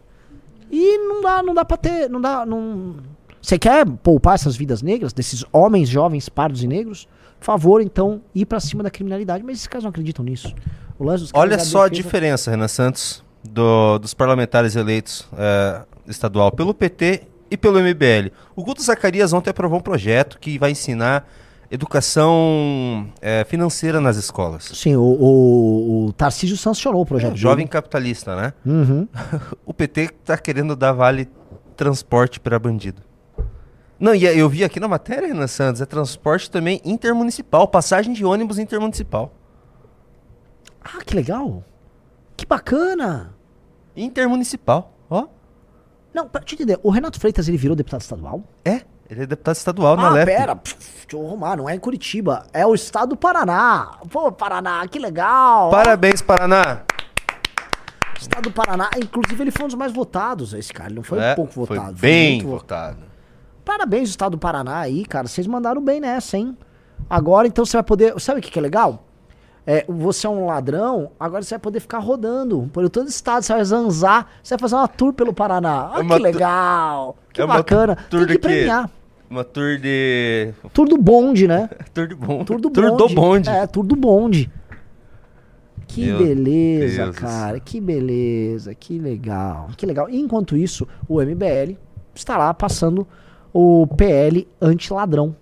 E não dá, não dá pra ter, não dá, não... Você quer poupar essas vidas negras, desses homens, jovens, pardos e negros? Por favor, então, ir pra cima da criminalidade. Mas esses caras não acreditam nisso. Olha só a defesa- diferença, Renan Santos, do- dos parlamentares eleitos é, estadual pelo PT e pelo MBL. O Guto Zacarias ontem aprovou um projeto que vai ensinar educação é, financeira nas escolas. Sim, o, o, o Tarcísio sancionou o projeto. Jovem capitalista, né? Uhum. O PT tá querendo dar vale transporte para bandido. Não, e eu vi aqui na matéria, Renan Santos, é transporte também intermunicipal, passagem de ônibus intermunicipal. Ah, que legal. Que bacana. Intermunicipal, ó. Não, pra te entender, o Renato Freitas, ele virou deputado estadual? É, ele é deputado estadual na Ah, LEP. pera, pff, deixa eu arrumar, não é em Curitiba, é o estado do Paraná. Pô, Paraná, que legal. Parabéns, Paraná. Estado do Paraná, inclusive ele foi um dos mais votados, esse cara, ele não foi É, pouco foi votado. bem muito vo- votado. Parabéns, Estado do Paraná aí, cara, vocês mandaram bem nessa, hein? Agora, então, você vai poder, sabe o que que é legal? É, você é um ladrão, agora você vai poder ficar rodando por todo o estado, você vai zanzar, você vai fazer uma tour pelo Paraná. Ah, É que legal, que é bacana. tour Tem que premiar. Uma tour de... Tour do bonde, né? Tour do bonde. Tour do Tour bonde. do bonde. É, tour do bonde. Que Meu beleza, Deus. cara. Que beleza. Que legal. Que legal. E enquanto isso, o MBL está lá passando o PL anti-ladrão.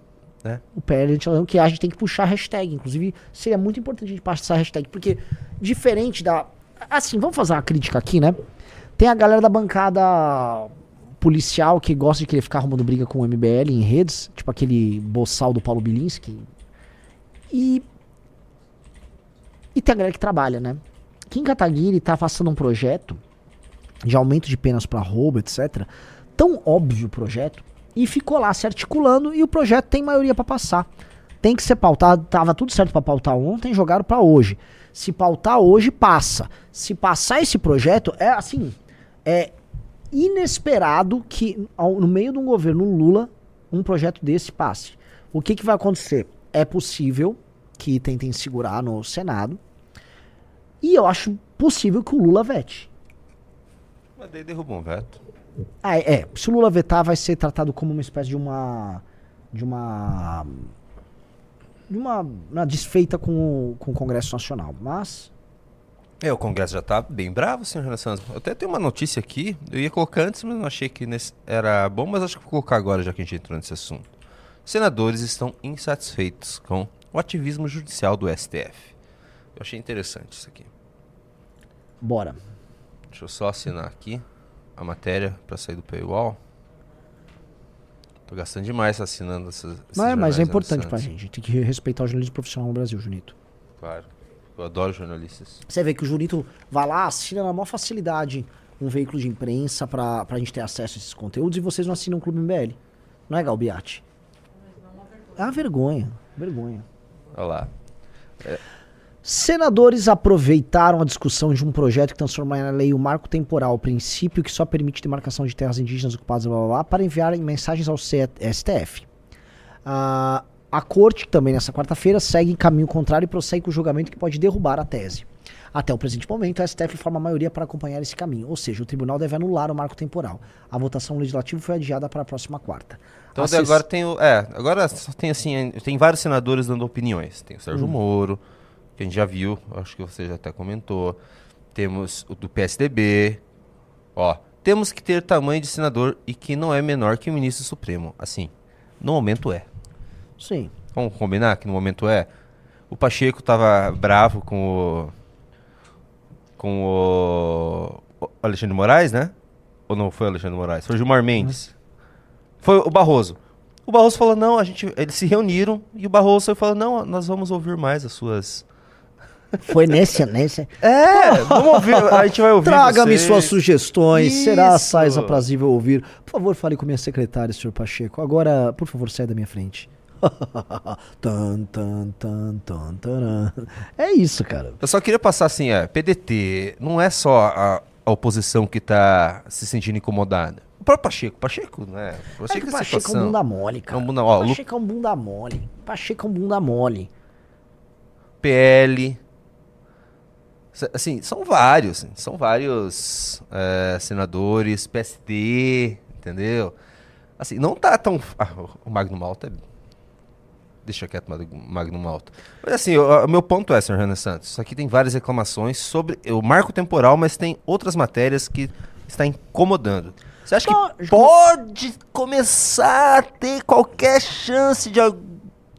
É. O PL anti-ladrão, que a gente tem que puxar a hashtag. Inclusive, seria muito importante a gente passar a hashtag, porque diferente da. Assim, vamos fazer uma crítica aqui, né? Tem a galera da bancada policial que gosta de querer ficar arrumando briga com o MBL em redes, tipo aquele boçal do Paulo Bilinski. E. E tem a galera que trabalha, né? Kim Kataguiri tá passando um projeto de aumento de penas pra roubo, etc. Tão óbvio o projeto. E ficou lá se articulando e o projeto tem maioria pra passar. Tem que ser pautado, tava tudo certo pra pautar ontem, jogaram pra hoje. Se pautar hoje, passa. Se passar esse projeto, é assim, é inesperado que ao- no meio de um governo Lula um projeto desse passe. O que, que vai acontecer? É possível que tentem segurar no Senado. E eu acho possível que o Lula vete. Mas daí derrubou um veto. Ah, é, se o Lula vetar, vai ser tratado como uma espécie de uma de uma de uma, uma desfeita com o, com o Congresso Nacional. Mas É, o Congresso já tá bem bravo, senhor Renan Santos. Eu até tenho uma notícia aqui. Eu ia colocar antes, mas não achei que nesse- era bom, mas acho que vou colocar agora, já que a gente entrou nesse assunto. Senadores estão insatisfeitos com o ativismo judicial do STF. Eu achei interessante isso aqui. bora. Deixa eu só assinar aqui a matéria para sair do paywall. Tô gastando demais assinando essas. Mas, mas é importante pra gente. Tem que respeitar o jornalismo profissional no Brasil, Junito. Claro. Eu adoro jornalistas. Você vê que o Junito vai lá, assina na maior facilidade um veículo de imprensa pra, pra gente ter acesso a esses conteúdos e vocês não assinam o Clube MBL. Não é, Galbiati? É uma vergonha. Vergonha. Olha lá. Senadores aproveitaram a discussão de um projeto que transforma na lei o marco temporal, o princípio que só permite demarcação de terras indígenas ocupadas, blá, blá, blá, para enviarem mensagens ao STF. Ah, a corte, também nessa quarta-feira, segue em caminho contrário e prossegue com o julgamento que pode derrubar a tese. Até o presente momento, a STF forma a maioria para acompanhar esse caminho, ou seja, o tribunal deve anular o marco temporal. A votação legislativa foi adiada para a próxima quarta. Então A daí ses- agora tem o. É, agora tem assim. Tem vários senadores dando opiniões. Tem o Hum. Sérgio Moro, que a gente já viu, acho que você já até comentou. Temos o do PSDB. Ó, temos que ter tamanho de senador e que não é menor que o ministro Supremo. Assim, no momento é. Sim. Vamos combinar que no momento é. O Pacheco tava bravo com o. Com o. Alexandre Moraes, né? Ou não foi o Alexandre Moraes? Foi o Gilmar Mendes. Foi o Barroso. O Barroso falou: não, a gente. Eles se reuniram e o Barroso falou: não, nós vamos ouvir mais as suas. Foi nesse, nesse. É, vamos ouvir. A gente vai ouvir. Traga-me suas sugestões. Será Isso. sais aprazível ouvir? Por favor, fale com minha secretária, senhor Pacheco. Agora, por favor, saia da minha frente. tan, tan, tan, tan, taran. É isso, cara. Eu só queria passar assim, é, PDT não é só a, a oposição que tá se sentindo incomodada. O próprio Pacheco, Pacheco, né? É Pacheco que é Pacheco é um bunda mole, cara. É um bunda- ó, Pacheco é um bunda mole. Pacheco é um bunda mole. PL. Assim, são vários, são vários é, senadores, PSD, entendeu? Assim, não tá tão. Ah, o Magno Malta é. Deixa quieto o Mag- Magno Malta. Mas assim, o, o meu ponto é, senhor Renan Santos, isso aqui tem várias reclamações sobre o marco temporal, mas tem outras matérias que está incomodando. Você acha que pode começar a ter qualquer chance de,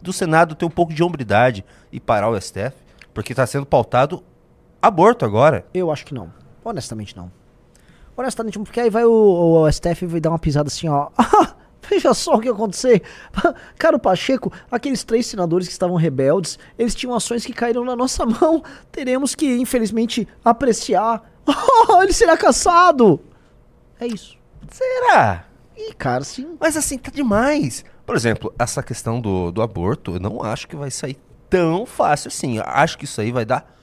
do Senado ter um pouco de hombridade e parar o STF? Porque está sendo pautado aborto agora. Eu acho que não. Honestamente, não. Honestamente, porque aí vai o, o STF e vai dar uma pisada assim, ó. Veja só o que ia acontecer. Cara, o Pacheco, aqueles três senadores que estavam rebeldes, eles tinham ações que caíram na nossa mão. Teremos que, infelizmente, apreciar. Ele será caçado. É isso. Será? Ih, cara, sim. Mas assim, tá demais. Por exemplo, essa questão do, do aborto, eu não acho que vai sair tão fácil assim. Eu acho que isso aí vai dar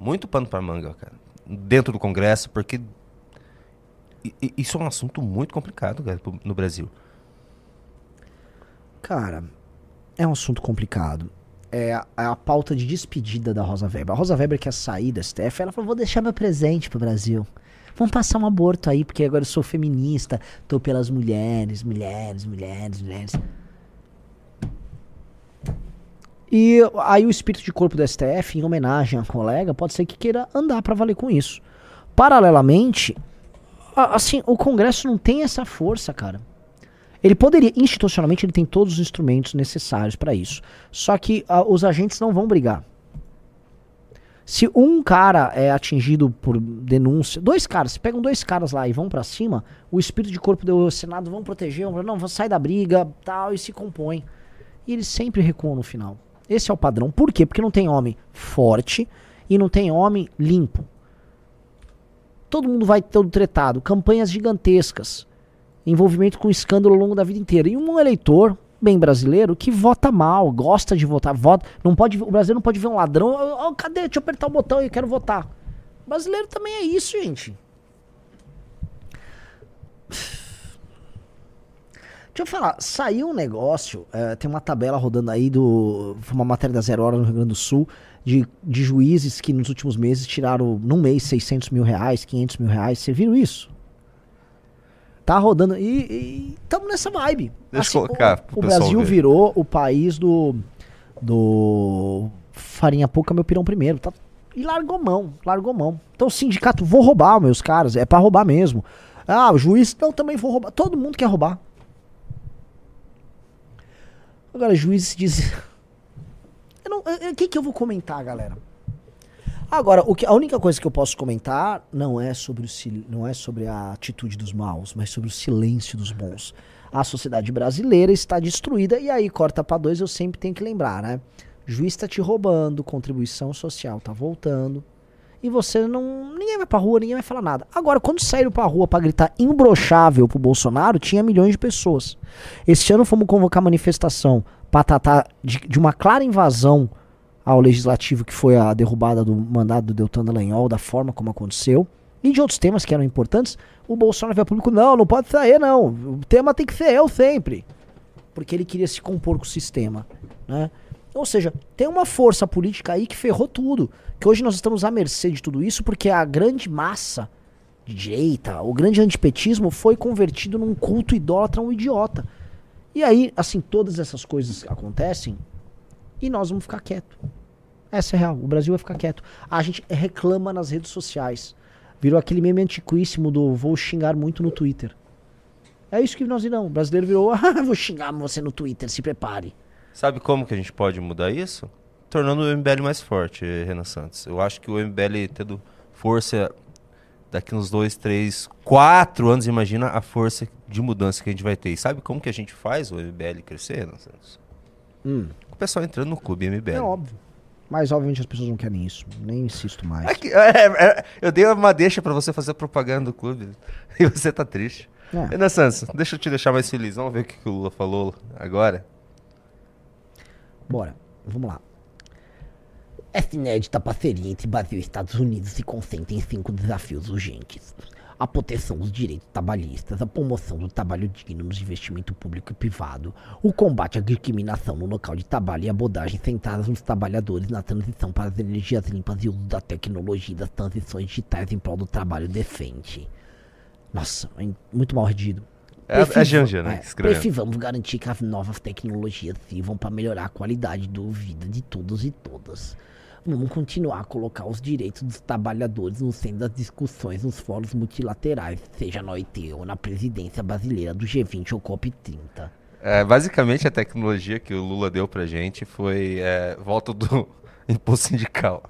muito pano pra manga, cara. Dentro do Congresso, porque isso é um assunto muito complicado, cara, no Brasil. Cara, é um assunto complicado. É a, é a pauta de despedida da Rosa Weber. A Rosa Weber quer sair da STF, ela falou, vou deixar meu presente pro Brasil. Vamos passar um aborto aí, porque agora eu sou feminista, tô pelas mulheres, mulheres, mulheres, mulheres. E aí o espírito de corpo do STF, em homenagem à colega, pode ser que queira andar pra valer com isso. Paralelamente, a- assim, o Congresso não tem essa força, cara. Ele poderia, institucionalmente, ele tem todos os instrumentos necessários para isso. Só que os agentes não vão brigar. Se um cara é atingido por denúncia, dois caras, se pegam dois caras lá e vão pra cima, o espírito de corpo do Senado vão proteger, vão, não, sair da briga, tal, e se compõem. E eles sempre recuam no final. Esse é o padrão. Por quê? Porque não tem homem forte e não tem homem limpo. Todo mundo vai todo tretado, campanhas gigantescas envolvimento com escândalo ao longo da vida inteira. E um eleitor bem brasileiro que vota mal, gosta de votar, vota, não pode, o brasileiro não pode ver um ladrão, "Ô, ô, cadê? Deixa eu apertar o botão e eu quero votar. O brasileiro também é isso, gente. Deixa eu falar, saiu um negócio, eh, tem uma tabela rodando aí do. Foi uma matéria da Zero Hora no Rio Grande do Sul, de, de juízes que nos últimos meses tiraram, num mês, 600 mil reais, 500 mil reais. Você viram isso? Tá rodando. E estamos nessa vibe. Deixa eu colocar o, o Brasil ver. virou o país do. Do. Farinha pouca, meu pirão primeiro. Tá, e largou mão, largou mão. Então o sindicato, vou roubar, meus caras. É pra roubar mesmo. Ah, o juiz, não, também vou roubar. Todo mundo quer roubar. Agora, juiz diz. O que, que eu vou comentar, galera? Agora, o que, a única coisa que eu posso comentar não é, sobre o, não é sobre a atitude dos maus, mas sobre o silêncio dos bons. A sociedade brasileira está destruída e aí corta pra dois, eu sempre tenho que lembrar, né? Juiz tá te roubando, contribuição social tá voltando. E você não. Ninguém vai pra rua, ninguém vai falar nada. Agora, quando saíram pra rua pra gritar imbrochável pro Bolsonaro, tinha milhões de pessoas. Este ano fomos convocar manifestação pra tratar de, de uma clara invasão ao legislativo, que foi a derrubada do mandado do Deltan Dallagnol, da forma como aconteceu, e de outros temas que eram importantes. O Bolsonaro veio ao público: não, não pode sair, não. O tema tem que ser eu sempre. Porque ele queria se compor com o sistema. Né? Ou seja, tem uma força política aí que ferrou tudo. Que hoje nós estamos à mercê de tudo isso, porque a grande massa de direita, o grande antipetismo foi convertido num culto idólatra, um idiota. E aí, assim, todas essas coisas acontecem e nós vamos ficar quieto. Essa é real. O Brasil vai ficar quieto. A gente reclama nas redes sociais. Virou aquele meme antiquíssimo do vou xingar muito no Twitter. É isso que nós irão. O brasileiro virou, ah, vou xingar você no Twitter, se prepare. Sabe como que a gente pode mudar isso? Tornando o MBL mais forte, Renan Santos. Eu acho que o MBL tendo força daqui uns dois, três, quatro anos, imagina a força de mudança que a gente vai ter. E sabe como que a gente faz o MBL crescer, Renan Santos? Hum, O pessoal entrando no clube MBL. é óbvio. Mas obviamente as pessoas não querem isso. Nem insisto mais. É que- é, é, eu dei uma deixa pra você fazer propaganda do clube e você tá triste. É. Renan Santos, deixa eu te deixar mais feliz. Vamos ver o que, que o Lula falou agora. Bora, vamos lá. Essa inédita parceria entre Brasil e Estados Unidos se concentra em cinco desafios urgentes. A proteção dos direitos trabalhistas, a promoção do trabalho digno nos investimento público e privado, o combate à discriminação no local de trabalho e abordagens centradas nos trabalhadores na transição para as energias limpas e uso da tecnologia e das transições digitais em prol do trabalho decente. Nossa, é muito mal redigido. É a Janja, né, é. Precisamos garantir que as novas tecnologias sirvam para melhorar a qualidade do vida de todos e todas. Vamos continuar a colocar os direitos dos trabalhadores no centro das discussões nos fóruns multilaterais, seja na OIT ou na presidência brasileira do G20 ou COP30. É, basicamente, a tecnologia que o Lula deu pra gente foi é, volta do imposto sindical.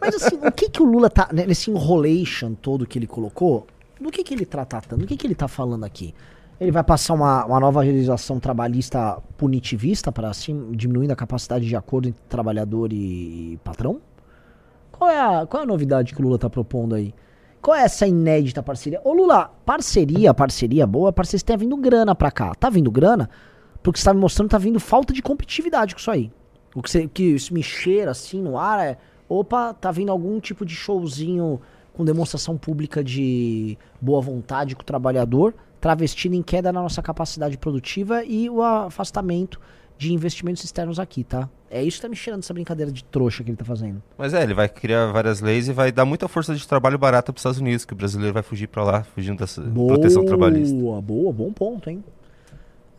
Mas assim, o que que o Lula tá, né, nesse enrolation todo que ele colocou, do que que ele tá tratando? Do que que ele tá falando aqui? Ele vai passar uma, uma nova legislação trabalhista punitivista para assim, diminuindo a capacidade de acordo entre trabalhador e patrão? Qual é a, qual é a novidade que o Lula tá propondo aí? Qual é essa inédita parceria? Ô Lula, parceria, parceria boa, parceria, você tá vindo grana pra cá. Tá vindo grana? Porque você tá me mostrando tá vindo falta de competitividade com isso aí. O que, você, que me cheira assim no ar é. Opa, tá vindo algum tipo de showzinho com demonstração pública de boa vontade com o trabalhador, travestido em queda na nossa capacidade produtiva e o afastamento de investimentos externos aqui, tá? É isso que tá me cheirando essa brincadeira de trouxa que ele tá fazendo. Mas é, ele vai criar várias leis e vai dar muita força de trabalho barata pros Estados Unidos, que o brasileiro vai fugir pra lá, fugindo dessa proteção trabalhista. Boa, boa, bom ponto, hein?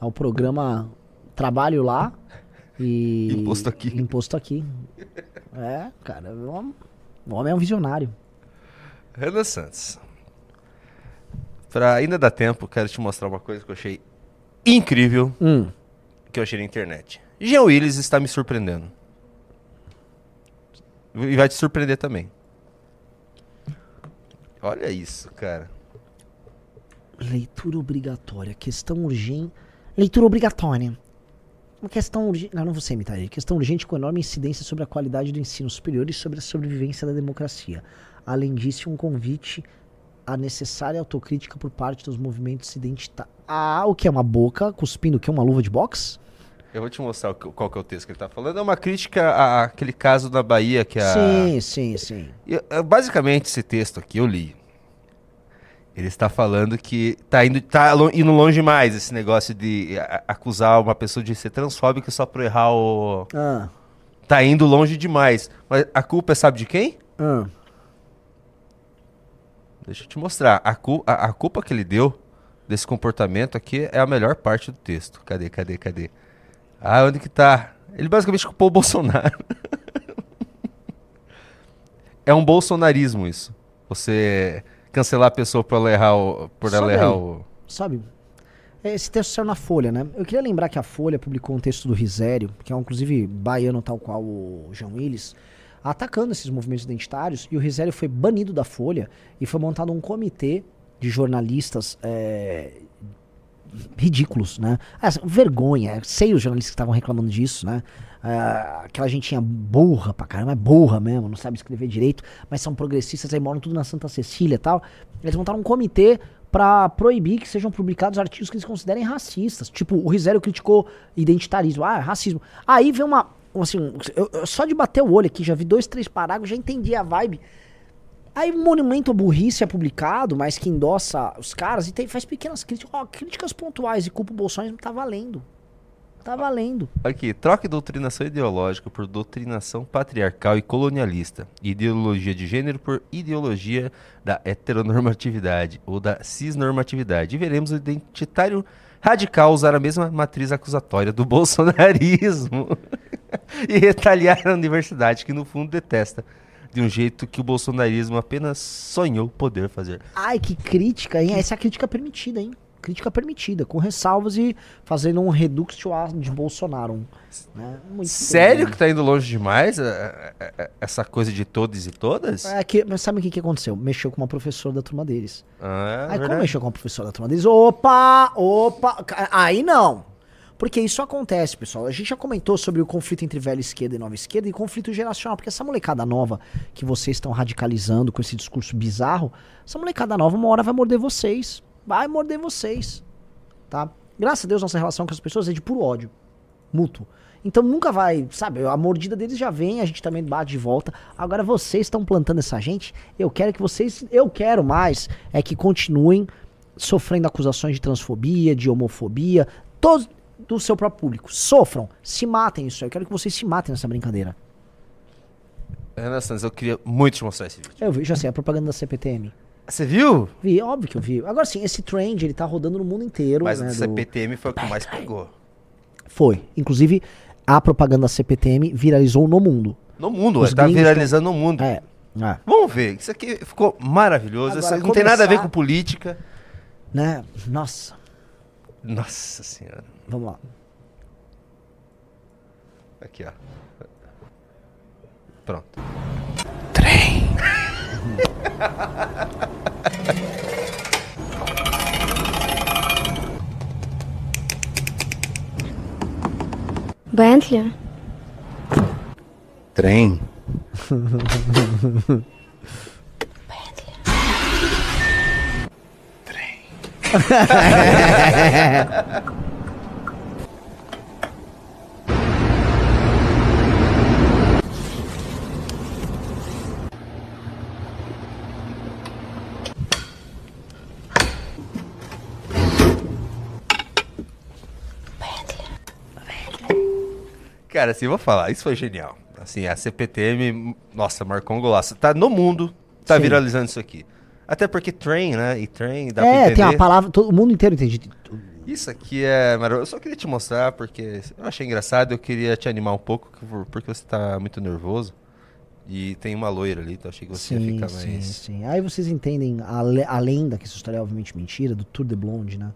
É o programa Trabalho lá e. Imposto aqui. Imposto aqui. É, cara, o homem- o homem é um visionário. Renan Santos. Pra ainda dar tempo, quero te mostrar uma coisa que eu achei incrível, Hum. que eu achei na internet. Jean Willis está me surpreendendo. E vai te surpreender também. Olha isso, cara. Leitura obrigatória. Questão urgente. Leitura obrigatória. Uma questão urgente. Não, não vou ser imitar ele. Questão urgente com enorme incidência sobre a qualidade do ensino superior e sobre a sobrevivência da democracia. Além disso, um convite à necessária autocrítica por parte dos movimentos identitários. Ah, o que é uma boca cuspindo o que? Uma luva de boxe? Eu vou te mostrar qual que é o texto que ele tá falando. É uma crítica àquele caso da Bahia que a. Sim, sim, sim. E, eh, basicamente, esse texto aqui eu li. Ele está falando que tá indo, tá indo longe demais esse negócio de a- acusar uma pessoa de ser transfóbica só por errar o. Ah, Tá indo longe demais. Mas a culpa é sabe de quem? ah. Deixa eu te mostrar. A, cu- a- a culpa que ele deu desse comportamento aqui é a melhor parte do texto. Cadê, cadê, cadê? Ah, onde que tá? Ele basicamente culpou o Bolsonaro. é um bolsonarismo isso. Você cancelar a pessoa por ela errar o. Por ela Sabe errar o. Sabe? Esse texto saiu na Folha, né? Eu queria lembrar que a Folha publicou um texto do Risério, que é um, inclusive baiano tal qual o João Willis, atacando esses movimentos identitários, e o Risério foi banido da Folha e foi montado um comitê de jornalistas é, ridículos, né? Ah, vergonha, sei os jornalistas que estavam reclamando disso, né? Ah, aquela gentinha burra pra caramba, é burra mesmo, não sabe escrever direito, mas são progressistas, aí moram tudo na Santa Cecília e tal. Eles montaram um comitê pra proibir que sejam publicados artigos que eles considerem racistas. Tipo, o Risério criticou identitarismo, ah, racismo. Aí vem uma, assim, eu- eu- só de bater o olho aqui, já vi dois, três parágrafos, já entendi a vibe. Aí um monumento à burrice é publicado, mas que endossa os caras e tem, faz pequenas críticas. Ó, críticas pontuais e culpa o Bolsonaro tá valendo. Tá valendo. Aqui, troque doutrinação ideológica por doutrinação patriarcal e colonialista. Ideologia de gênero por ideologia da heteronormatividade ou da cisnormatividade. E veremos o identitário radical usar a mesma matriz acusatória do bolsonarismo e retaliar a universidade, que no fundo detesta. De um jeito que o bolsonarismo apenas sonhou poder fazer. Ai, que crítica, hein? Essa é a crítica permitida, hein? Crítica permitida, com ressalvas e fazendo um reduxio ad de Bolsonaro. Né? Sério bem. que tá indo longe demais é, é, é, essa coisa de todos e todas? É que, mas sabe o que, que aconteceu? Mexeu com uma professora da turma deles. Ah, Aí como verdade. mexeu com a professora da turma deles? Opa, opa, aí não. Porque isso acontece, pessoal. A gente já comentou sobre o conflito entre velha esquerda e nova esquerda e conflito geracional. Porque essa molecada nova que vocês estão radicalizando com esse discurso bizarro, essa molecada nova uma hora vai morder vocês. Vai morder vocês. Tá? Graças a Deus, nossa relação com as pessoas é de puro ódio. Mútuo. Então nunca vai, sabe, a mordida deles já vem, a gente também bate de volta. Agora vocês estão plantando essa gente, eu quero que vocês, eu quero mais, é que continuem sofrendo acusações de transfobia, de homofobia, todos do seu próprio público. Sofram, se matem isso. Eu quero que vocês se matem nessa brincadeira. Renan Santos, eu queria muito te mostrar esse vídeo. Eu vi, já sei, a propaganda da CPTM. Você viu? Vi, óbvio que eu vi. Agora sim, esse trend, ele tá rodando no mundo inteiro. Mas né, o do- CPTM foi o que mais pegou. Foi. Inclusive, a propaganda da CPTM viralizou no mundo. No mundo, Os ué, tá viralizando no mundo. É. é. Vamos ver, isso aqui ficou maravilhoso. Agora, não tem nada a ver começar- com política. Né? Nossa. Nossa senhora. Vamos lá. Aqui, ó. Pronto. Bentley? Trem. Cara, assim, vou falar, isso foi genial. Assim, a CPTM, nossa, marcou um golaço. Tá no mundo, tá Sim. viralizando isso aqui. Até porque train, né? E train, dá pra é, entender. tem uma palavra, todo o mundo inteiro entende. Isso aqui é maravilhoso. Eu só queria te mostrar porque eu achei engraçado. Eu queria te animar um pouco por- porque você tá muito nervoso. E tem uma loira ali, então achei que você ia Sim, ficar sim, mais. sim. Aí vocês entendem a, le- a lenda, que essa história é obviamente mentira, do Tour de Blonde, né?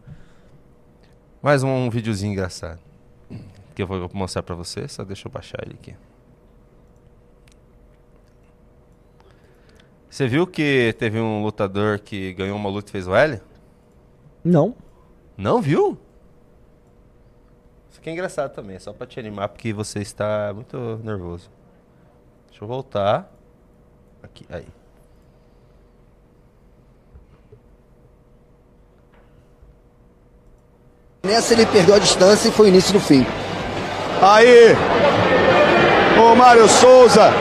Mais um videozinho engraçado. Que eu vou mostrar pra você, só deixa eu baixar ele aqui. Você viu que teve um lutador que ganhou uma luta e fez o L? Não. Não viu? Isso aqui é engraçado também, só pra te animar, porque você está muito nervoso. Deixa eu voltar. Aqui, aí. Nessa ele perdeu a distância e foi o início do fim. Aí! Ô Mário Souza!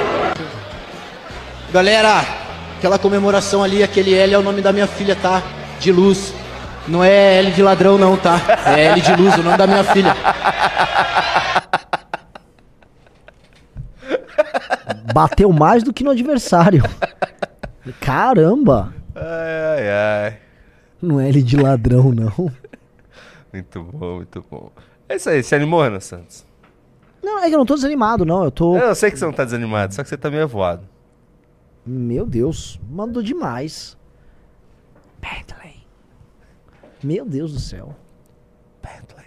Galera, aquela comemoração ali, aquele L é o nome da minha filha, tá? De luz. Não é L de ladrão, não, tá? É L de luz, o nome da minha filha. Bateu mais do que no adversário. Caramba! Ai, ai, ai. Não é L de ladrão, não. Muito bom, muito bom. É isso aí, você animou, Renan Santos? Não, é que eu não tô desanimado, não. Eu tô. Eu sei que você não tá desanimado, só que você tá meio voado. Meu Deus, mandou demais. Bentley. Meu Deus do céu. Bentley.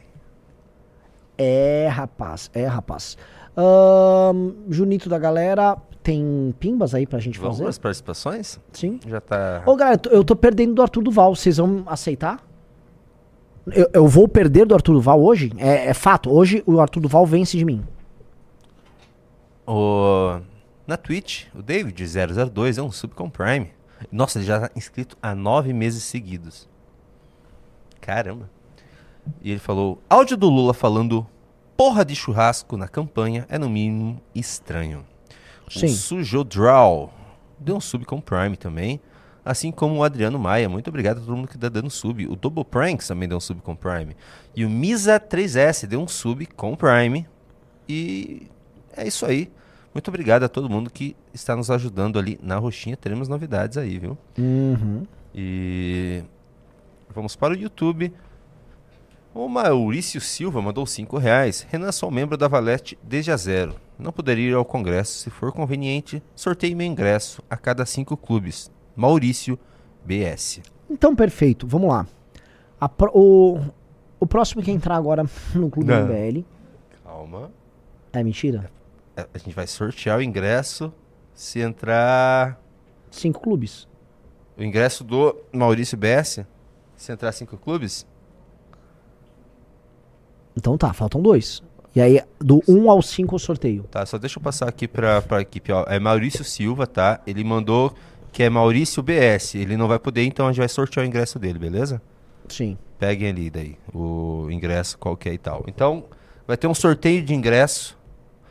É, rapaz, é, rapaz. Ahn, Junito da galera, tem pimbas aí pra gente Vamos fazer? as participações? Sim. Já tá. Ô, galera, eu tô perdendo do Arthur Duval. Vocês vão aceitar? Eu, eu vou perder do Arthur Duval hoje? É, é fato. Hoje o Arthur Duval vence de mim. O... Na Twitch, o David002 é um sub com Prime. Nossa, ele já tá inscrito há nove meses seguidos. Caramba. E ele falou: áudio do Lula falando porra de churrasco na campanha é no mínimo estranho. Sim. O Sujo Draw deu um sub com Prime também. Assim como o Adriano Maia. Muito obrigado a todo mundo que tá dando sub. O Double Pranks também deu um sub com Prime. E o Misa3S deu um sub com Prime. E é isso aí. Muito obrigado a todo mundo que está nos ajudando ali na roxinha. Teremos novidades aí, viu? Uhum. E vamos para o YouTube. O Maurício Silva mandou 5 reais. Renan, sou membro da Valete desde a zero. Não poderia ir ao congresso. Se for conveniente, sorteio meu ingresso a cada cinco clubes. Maurício BS. Então, perfeito. Vamos lá. A pro- o, o próximo que entrar agora no Clube Não. MBL. Calma. É mentira? É, A gente vai sortear o ingresso se entrar. Cinco clubes. O ingresso do Maurício BS. Se entrar cinco clubes. Então tá, faltam dois. E aí, do 1 ao 5 eu sorteio. Tá, só deixa eu passar aqui pra, pra equipe, ó. É Maurício Silva, tá? Ele mandou que é Maurício BS. Ele não vai poder, então a gente vai sortear o ingresso dele, beleza? Sim. Peguem ali daí o ingresso qualquer e tal. Então, vai ter um sorteio de ingresso.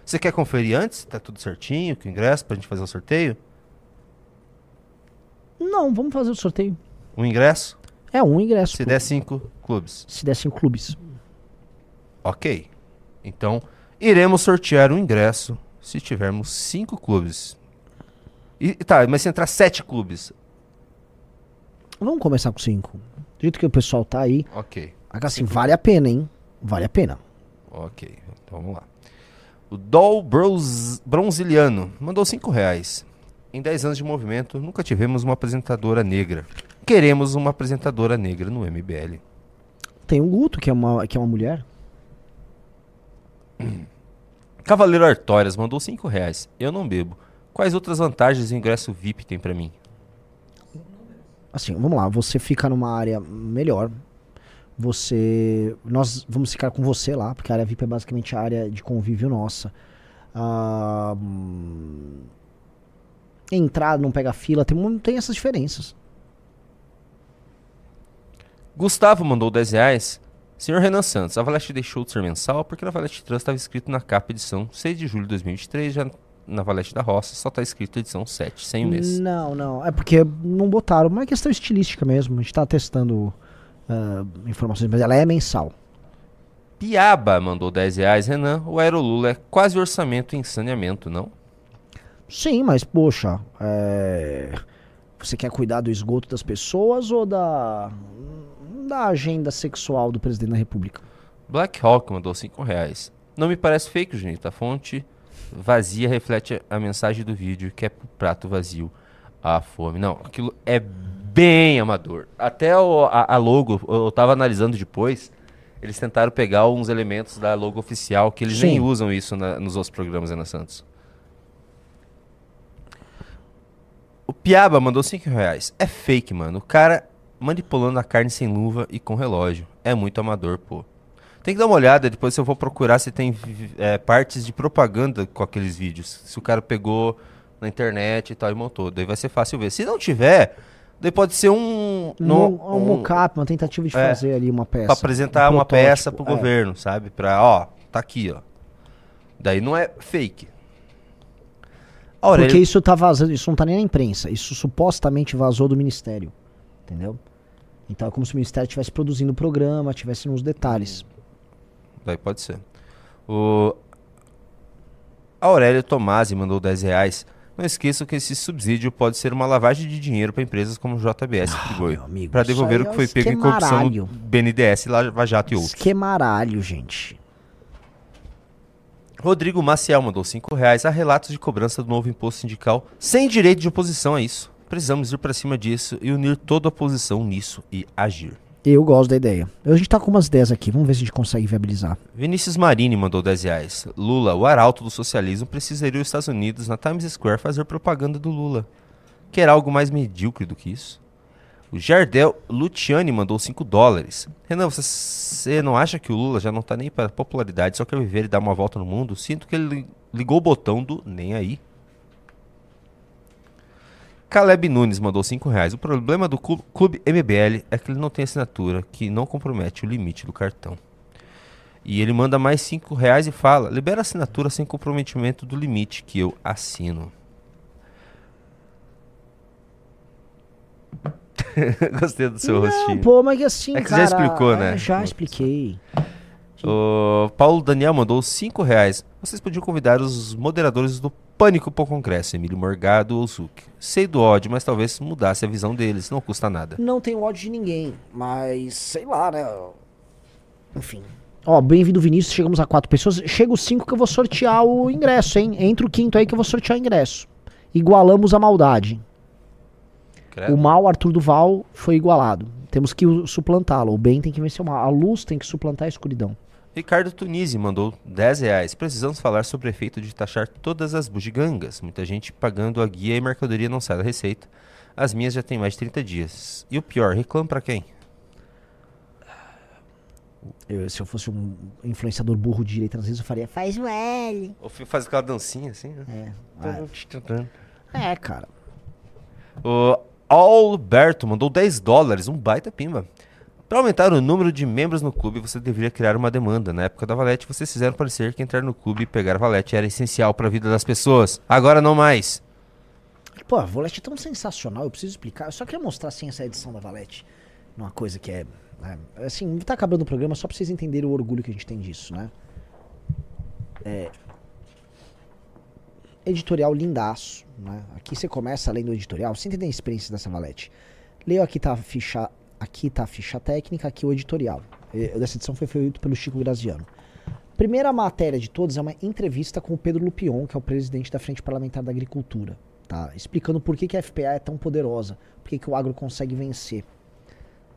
Você quer conferir antes? Tá tudo certinho com o ingresso pra gente fazer o sorteio? Não, vamos fazer o sorteio. Um ingresso? É um ingresso. Se pô. der cinco clubes. Se der cinco clubes. Ok. Então, iremos sortear um ingresso se tivermos cinco clubes. E, tá, mas se entrar sete clubes. Vamos começar com cinco. Do jeito que o pessoal tá aí. Ok. Assim, vale a pena, hein? Vale a pena. Ok, então vamos lá. O Dol Bros- Bronziliano mandou 5 reais. Em 10 anos de movimento, nunca tivemos uma apresentadora negra. Queremos uma apresentadora negra no MBL. Tem o Guto, que é uma, que é uma mulher. Cavaleiro Artórias mandou 5 reais. Eu não bebo. Quais outras vantagens o ingresso VIP tem pra mim? Assim, vamos lá. Você fica numa área melhor. Você. Nós vamos ficar com você lá, porque a área VIP é basicamente a área de convívio nossa. Ah, entrar, não pega fila, tem, tem essas diferenças. Gustavo mandou 10 reais. Senhor Renan Santos, a Valete deixou de ser mensal porque na Valete Trans estava escrito na capa edição 6 de julho de 2023, já na Valete da Roça só está escrito edição 7, sem o mês. Não, não. É porque não botaram. Mas é questão estilística mesmo. A gente tá testando ah, informações, mas ela é mensal. Piaba mandou 10 reais, Renan. O Aerolula é quase orçamento em saneamento, não? Sim, mas poxa, é, você quer cuidar do esgoto das pessoas ou da da agenda sexual do presidente da República? Black Hawk mandou 5 reais. Não me parece fake, Junito. A fonte vazia reflete a mensagem do vídeo, que é pro prato vazio a fome. Não, aquilo é bem amador. Até o- a, a logo, eu tava analisando depois, eles tentaram pegar uns elementos da logo oficial, que eles nem Sim. usam isso na- nos outros programas, Ana Santos. O Piaba mandou 5 reais. É fake, mano. O cara manipulando a carne sem luva e com relógio. É muito amador, pô. Tem que dar uma olhada, depois eu vou procurar se tem é, partes de propaganda com aqueles vídeos. Se o cara pegou na internet e tal e montou. Daí vai ser fácil ver. Se não tiver, daí pode ser um. Um, no- mo- um mocap, uma tentativa de É, fazer ali uma peça. Pra apresentar um uma peça pro é. governo, sabe? Pra, ó, tá aqui, ó. Daí não é fake. A Aurélia- Porque isso tá vazando, isso não tá nem na imprensa. Isso supostamente vazou do ministério. Entendeu? Então é como se o ministério estivesse produzindo o programa, tivesse nos detalhes. Daí pode ser. O... A Aurélia Tomasi mandou 10 reais. Não esqueçam que esse subsídio pode ser uma lavagem de dinheiro para empresas como JBS e amigo, para devolver o é que um foi pego em corrupção no BNDES, Lava Jato e outros. Esquemaralho, gente. Rodrigo Maciel mandou 5 reais. Há relatos de cobrança do novo imposto sindical sem direito de oposição a isso. Precisamos ir para cima disso e unir toda a oposição nisso e agir. Eu gosto da ideia. A gente tá com umas ideias aqui, vamos ver se a gente consegue viabilizar. Vinícius Marini mandou 10 reais. Lula, o arauto do socialismo, precisa ir aos Estados Unidos, na Times Square, fazer propaganda do Lula. Quer algo mais medíocre do que isso? O Jardel Luciani mandou 5 dólares. Renan, você, você não acha que o Lula já não tá nem para popularidade, só quer viver e dar uma volta no mundo? Sinto que ele li- ligou o botão do nem aí. Caleb Nunes mandou 5 reais. O problema do clu- clube MBL é que ele não tem assinatura, que não compromete o limite do cartão. E ele manda mais 5 reais e fala: libera assinatura sem comprometimento do limite que eu assino. Gostei do seu Não, rostinho. pô, mas assim, É que já cara, explicou, é, né? Já expliquei. O Paulo Daniel mandou 5 reais. Vocês podiam convidar os moderadores do Pânico para o Congresso, Emílio Morgado ou Zuc. Sei do ódio, mas talvez mudasse a visão deles, não custa nada. Não tenho ódio de ninguém, mas sei lá, né? Enfim. Ó, bem-vindo Vinícius, chegamos a quatro pessoas. Chega os cinco que eu vou sortear o ingresso, hein? Entra o quinto aí que eu vou sortear o ingresso. Igualamos a maldade. Credo. O mal Arthur Duval foi igualado. Temos que suplantá-lo. O bem tem que vencer o mal. A luz tem que suplantar a escuridão. Ricardo Tunisi mandou 10 reais. Precisamos falar sobre o efeito de taxar todas as bugigangas. Muita gente pagando a guia e mercadoria não sai da receita. As minhas já tem mais de 30 dias. E o pior, reclamo pra quem? Eu, se eu fosse um influenciador burro de direita, às vezes eu faria. Faz o L. Ou faz aquela dancinha assim, né? É. É, cara. O Alberto mandou 10 dólares, um baita pimba. Para aumentar o número de membros no clube, você deveria criar uma demanda. Na época da Valete, vocês fizeram parecer que entrar no clube e pegar a Valete era essencial para a vida das pessoas. Agora não mais. Pô, a Volete é tão sensacional, eu preciso explicar. Eu só queria mostrar assim essa edição da Valete. Uma coisa que é. é, assim, tá acabando o programa só pra vocês entenderem o orgulho que a gente tem disso, né? É. Editorial lindaço, né? Aqui você começa lendo o editorial, você entender a experiência dessa Valete. Leio aqui tá a ficha. Aqui tá a ficha técnica, aqui o editorial. Dessa edição foi feito pelo Chico Graziano. Primeira matéria de todas é uma entrevista com o Pedro Lupion, que é o presidente da Frente Parlamentar da Agricultura, tá? Explicando por que, que a FPA é tão poderosa, por que, que o agro consegue vencer.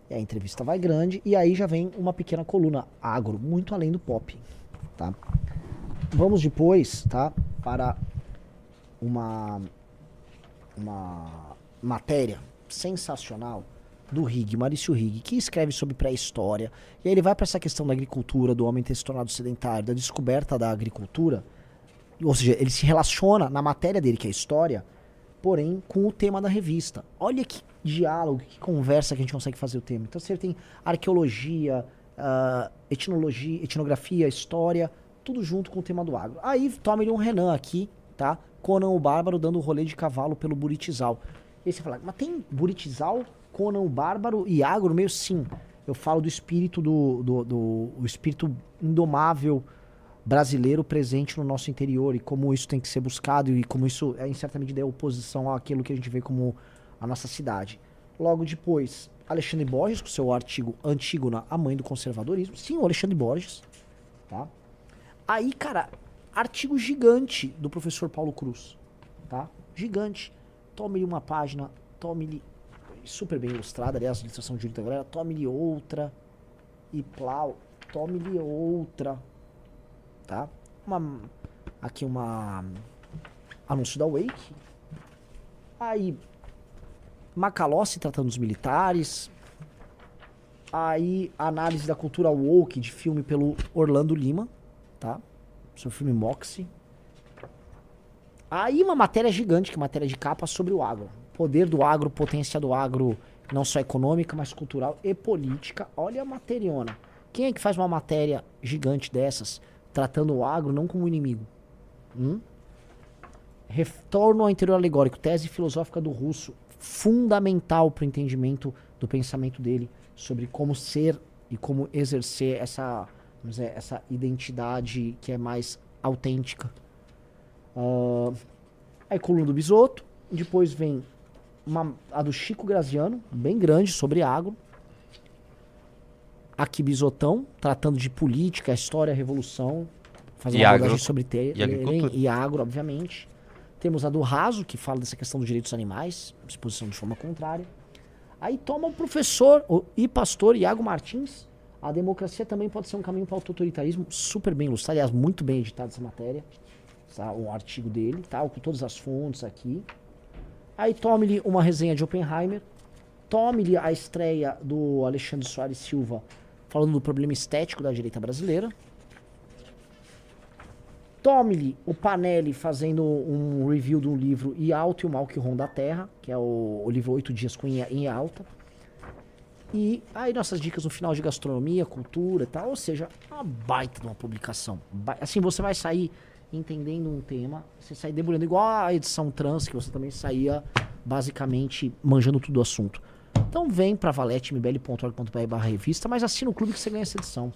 E a entrevista vai grande e aí já vem uma pequena coluna agro, muito além do pop, tá? Vamos depois, tá, para uma uma matéria sensacional do Rig, Maurício Rig, que escreve sobre pré-história. E aí ele vai para essa questão da agricultura, do homem ter se tornado sedentário, da descoberta da agricultura. Ou seja, ele se relaciona na matéria dele, que é história, porém com o tema da revista. Olha que diálogo, que conversa que a gente consegue fazer o tema. Então você tem arqueologia, ah, etnologia, etnografia, história, tudo junto com o tema do agro. Aí toma ele um Renan aqui, tá? Conan o Bárbaro dando o rolê de cavalo pelo Buritizal. E aí você fala, mas tem Buritizal, Conan o Bárbaro e agro? Meio sim. Eu falo do espírito do, do, do espírito indomável brasileiro presente no nosso interior e como isso tem que ser buscado e como isso é em certa medida é oposição àquilo que a gente vê como a nossa cidade. Logo depois, Alexandre Borges com seu artigo Antígona, a mãe do conservadorismo. Sim, o Alexandre Borges, tá? Aí, cara, artigo gigante do professor Paulo Cruz, tá? Gigante. Tome-lhe uma página, tome-lhe super bem ilustrada, aliás, ilustração de Júlio Galera, tome-lhe outra e plau, tome-lhe outra, tá? Uma, aqui uma anúncio da Wake. Aí Macalossi tratando dos militares. Aí análise da cultura woke de filme pelo Orlando Lima, tá? Seu filme Moxie. Aí uma matéria gigante, que é matéria de capa sobre o agro. Poder do agro, potência do agro, não só econômica, mas cultural e política. Olha a materiona. Quem é que faz uma matéria gigante dessas, tratando o agro não como inimigo? Hum? Retorno ao interior alegórico, tese filosófica do russo, fundamental para o entendimento do pensamento dele sobre como ser e como exercer essa, vamos dizer, essa identidade que é mais autêntica. Ah, Aí coluna do Bisoto. Depois vem uma, a do Chico Graziano, bem grande, sobre agro. Aqui Bisotão, tratando de política, história, revolução. Fazendo E uma agro. sobre te, E agricultura. e agro, obviamente. Temos a do Raso, que fala dessa questão dos direitos animais, exposição de forma contrária. Aí toma o professor o- e pastor Iago Martins. A democracia também pode ser um caminho para o autoritarismo, super bem ilustrado, aliás, muito bem editado essa matéria. Tá? O artigo dele, tá? com todas as fontes aqui. Aí tome-lhe uma resenha de Oppenheimer. Tome-lhe a estreia do Alexandre Soares Silva falando do problema estético da direita brasileira. Tome-lhe o Panelli fazendo um review do livro E Alto e o Mal que Ronda a Terra, que é o, o livro Oito Dias com em, Alta. E aí nossas dicas no final de gastronomia, cultura e tal, ou seja, uma baita de uma publicação. Assim, você vai sair entendendo um tema, você sai debulhando igual a edição trans, que você também saía basicamente manjando tudo o assunto. Então vem pra valetmbl.org.br barra revista, mas assina o clube que você ganha essa edição.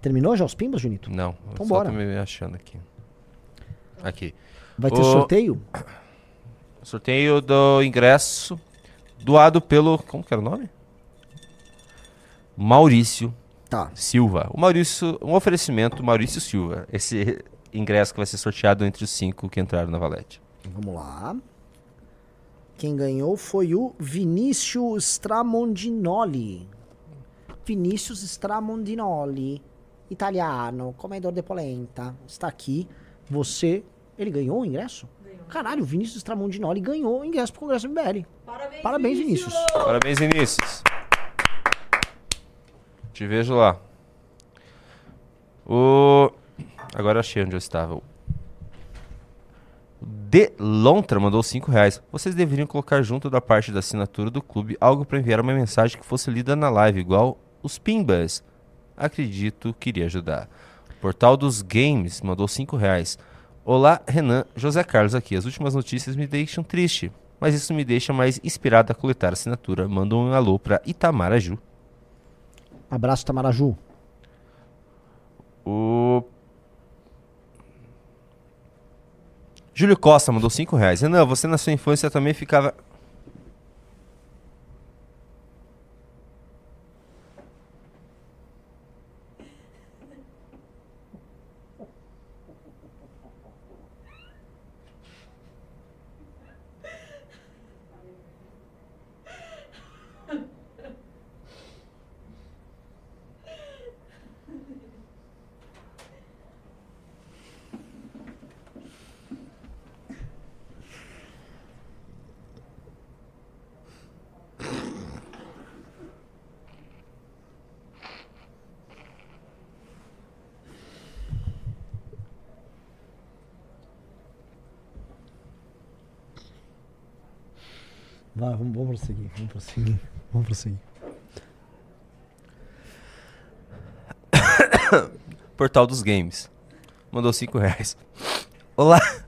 Terminou já os pimbas, Junito? Não, Então bora. tô me achando aqui. Aqui. Vai ter O- sorteio? Sorteio do ingresso doado pelo. Como que era o nome? Maurício Tá. Silva. O Maurício, um oferecimento Maurício Silva. Esse ingresso que vai ser sorteado entre os cinco que entraram na Valete. Vamos lá. Quem ganhou foi o Vinícius Stramondinoli. Vinícius Stramondinoli, italiano, comedor de polenta. Está aqui. Você. Ele ganhou o ingresso? Caralho, o Vinícius Stramondinoli ganhou o ingresso pro Congresso MBL. Parabéns, Parabéns, Vinícius. Parabéns, Vinícius. Te vejo lá. O. Agora achei onde eu estava. O De Lontra mandou 5 reais. Vocês deveriam colocar junto da parte da assinatura do clube algo para enviar uma mensagem que fosse lida na live, igual os Pimbas. Acredito que iria ajudar. Portal dos Games mandou 5 reais. Olá, Renan, José Carlos aqui. As últimas notícias me deixam triste, mas isso me deixa mais inspirado a coletar assinatura. Manda um alô para Itamaraju. Abraço, Tamaraju. O. Júlio Costa mandou 5 reais. Renan, você na sua infância também ficava. Vamos, vamos prosseguir. Vamos prosseguir. Vamos prosseguir. Portal dos Games. Mandou 5 reais. Olá.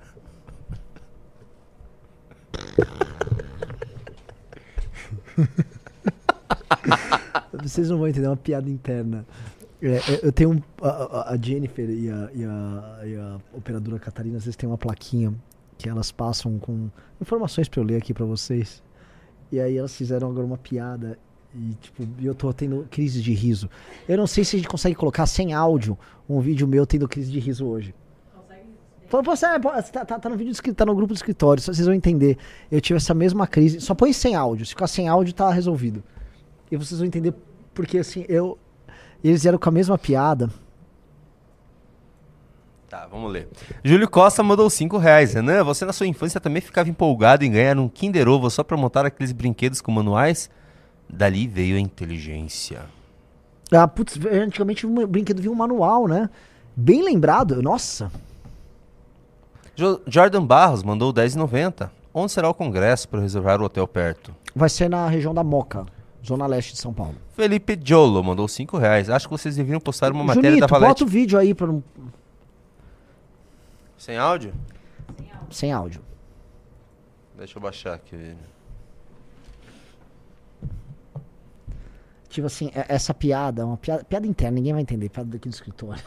Vocês não vão entender, é uma piada interna. É, é, eu tenho um, a, a- Jennifer e a, e, a, e a operadora Catarina, às vezes tem uma plaquinha que elas passam com informações pra eu ler aqui pra vocês. E aí elas fizeram agora uma piada e tipo, eu tô tendo crise de riso. Eu não sei se a gente consegue colocar sem áudio um vídeo meu tendo crise de riso hoje. Sério, pô, tá, tá- tá no vídeo tá no grupo do escritório, vocês vão entender. Eu tive essa mesma crise. Só põe sem áudio. Se ficar sem áudio, tá resolvido. E vocês vão entender porque assim, eu. Eles vieram com a mesma piada. Tá, vamos ler. Júlio Costa mandou 5 reais. Renan, você na sua infância também ficava empolgado em ganhar um Kinder Ovo só pra montar aqueles brinquedos com manuais? Dali veio a inteligência. Ah, putz, antigamente o brinquedo vinha um manual, né? Bem lembrado. Nossa. Jo- Jordan Barros mandou 10,90. Onde será o congresso para reservar o hotel perto? Vai ser na região da Moca, zona leste de São Paulo. Felipe Jolo mandou 5 reais. Acho que vocês deveriam postar uma matéria Junito, da Valete. bota o vídeo aí pra não... Sem áudio? sem áudio. Deixa eu baixar aqui. Tipo assim, é- essa piada, uma piada, piada interna, ninguém vai entender, piada daqui do escritório.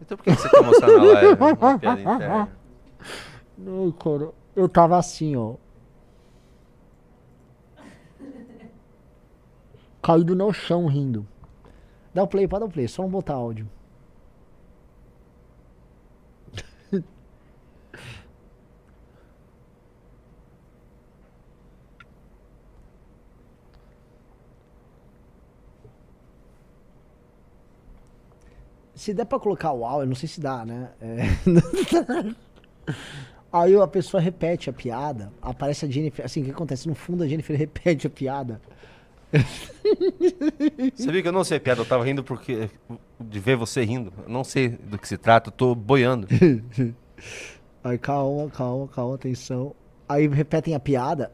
Então por que você quer mostrar na live uma piada interna? Não, cara, eu tava assim, ó. Caído no chão rindo. Dá o play, pode dar o play, só não botar áudio. Se der pra colocar o áudio, não sei se dá, né? É. Aí a pessoa repete a piada, aparece a Jennifer. Assim, o que acontece? No fundo a Jennifer repete a piada. Você viu que eu não sei piada, eu tava rindo porque de ver você rindo. Eu não sei do que se trata, eu tô boiando. Aí calma, calma, calma, atenção. Aí repetem a piada.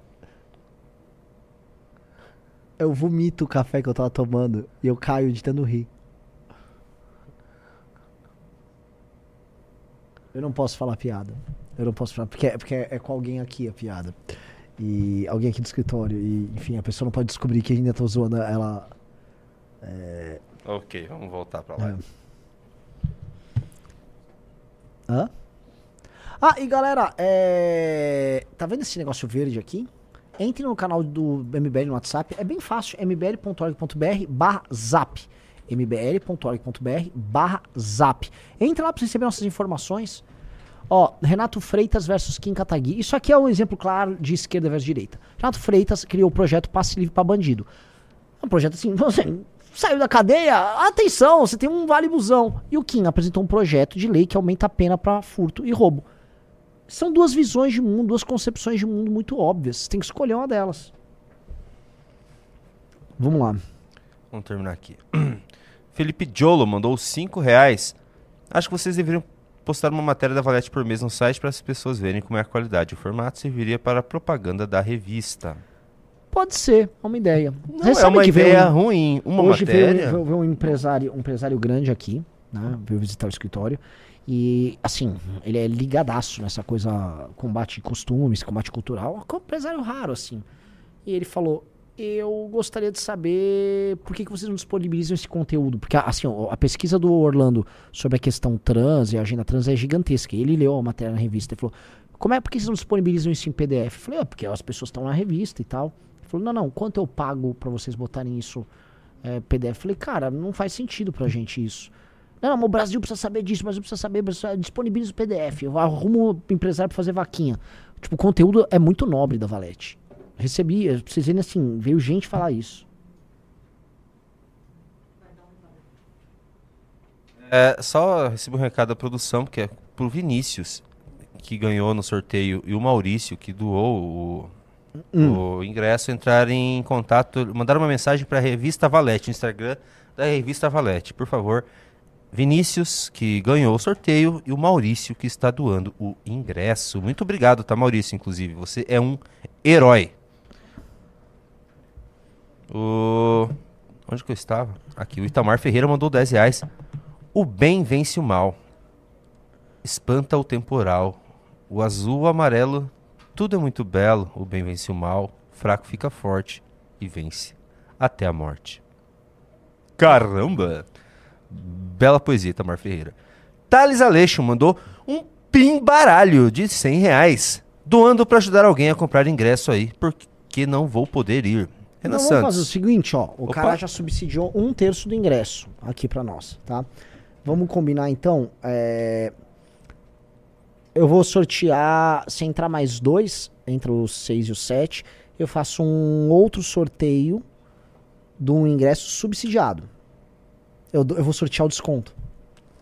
Eu vomito o café que eu tava tomando e eu caio de tanto rir. Eu não posso falar piada. Eu não posso falar, porque, é- porque é com alguém aqui a piada. E alguém aqui do escritório. E, enfim, a pessoa não pode descobrir que ainda tô zoando ela. É... ok, vamos voltar pra lá. Hã? Ah, e galera, é... tá vendo esse negócio verde aqui? Entre no canal do MBL no WhatsApp, é bem fácil, mbl.org.br barra zap. mbl.org.br barra zap. Entra lá você receber nossas informações. Ó, Renato Freitas versus Kim Kataguiri. Isso aqui é um exemplo claro de esquerda versus direita. Renato Freitas criou o projeto Passe Livre pra Bandido. É um projeto assim, você saiu da cadeia, atenção, você tem um vale busão. E o Kim apresentou um projeto de lei que aumenta a pena pra furto e roubo. São duas visões de mundo, duas concepções de mundo muito óbvias. Você tem que escolher uma delas. Vamos lá. Vamos terminar aqui. Felipe Jolo mandou 5 reais. Acho que vocês deveriam postar uma matéria da Valete por mês no site para as pessoas verem como é a qualidade. O formato serviria para a propaganda da revista. Pode ser, é uma ideia. Não é uma ideia ruim. Uma Hoje veio, matéria. veio- veio um empresário, um empresário grande aqui, né? Veio visitar o escritório. E, assim, ele é ligadaço nessa coisa, combate costumes, combate cultural. É um empresário raro, assim. E ele falou: Eu gostaria de saber por que, que vocês não disponibilizam esse conteúdo. Porque, assim, a pesquisa do Orlando sobre a questão trans e a agenda trans é gigantesca. Ele leu a matéria na revista e falou: Como é por que vocês não disponibilizam isso em PDF? Eu falei: ah, Porque as pessoas estão na revista e tal. Ele falou: Não, não, quanto eu pago pra vocês botarem isso é, PDF? Eu falei: Cara, não faz sentido pra gente isso. Não, mas o Brasil precisa saber disso, o Brasil precisa saber, disponibiliza o PDF. Eu arrumo empresário pra fazer vaquinha. Tipo, o conteúdo é muito nobre da Valete. Recebi, vocês verem assim, veio gente falar isso. É, só recebi um recado da produção, que é pro Vinícius, que ganhou no sorteio, e o Maurício, que doou o, o ingresso, entrarem em contato, mandaram uma mensagem para a revista Valete, no Instagram da revista Valete. Por favor, Vinícius, que ganhou o sorteio, e o Maurício, que está doando o ingresso. Muito obrigado, tá, Maurício? Inclusive, você é um herói. O... Onde que eu estava? Aqui, o Itamar Ferreira mandou 10 reais. O bem vence o mal. Espanta o temporal. O azul, o amarelo, tudo é muito belo. O bem vence o mal. Fraco fica forte e vence até a morte. Caramba! Bela poesia, Itamar Ferreira. Thales Aleixo mandou um pimbaralho de 100 reais. Doando para ajudar alguém a comprar ingresso aí, porque não vou poder ir. Renan Então vamos Santos. fazer o seguinte, ó. O Opa. cara já subsidiou um terço do ingresso aqui pra nós, tá? Vamos combinar então. é, Eu vou sortear, se entrar mais dois, entre os seis e os sete, eu faço um outro sorteio de um ingresso subsidiado. Eu, eu vou sortear o desconto.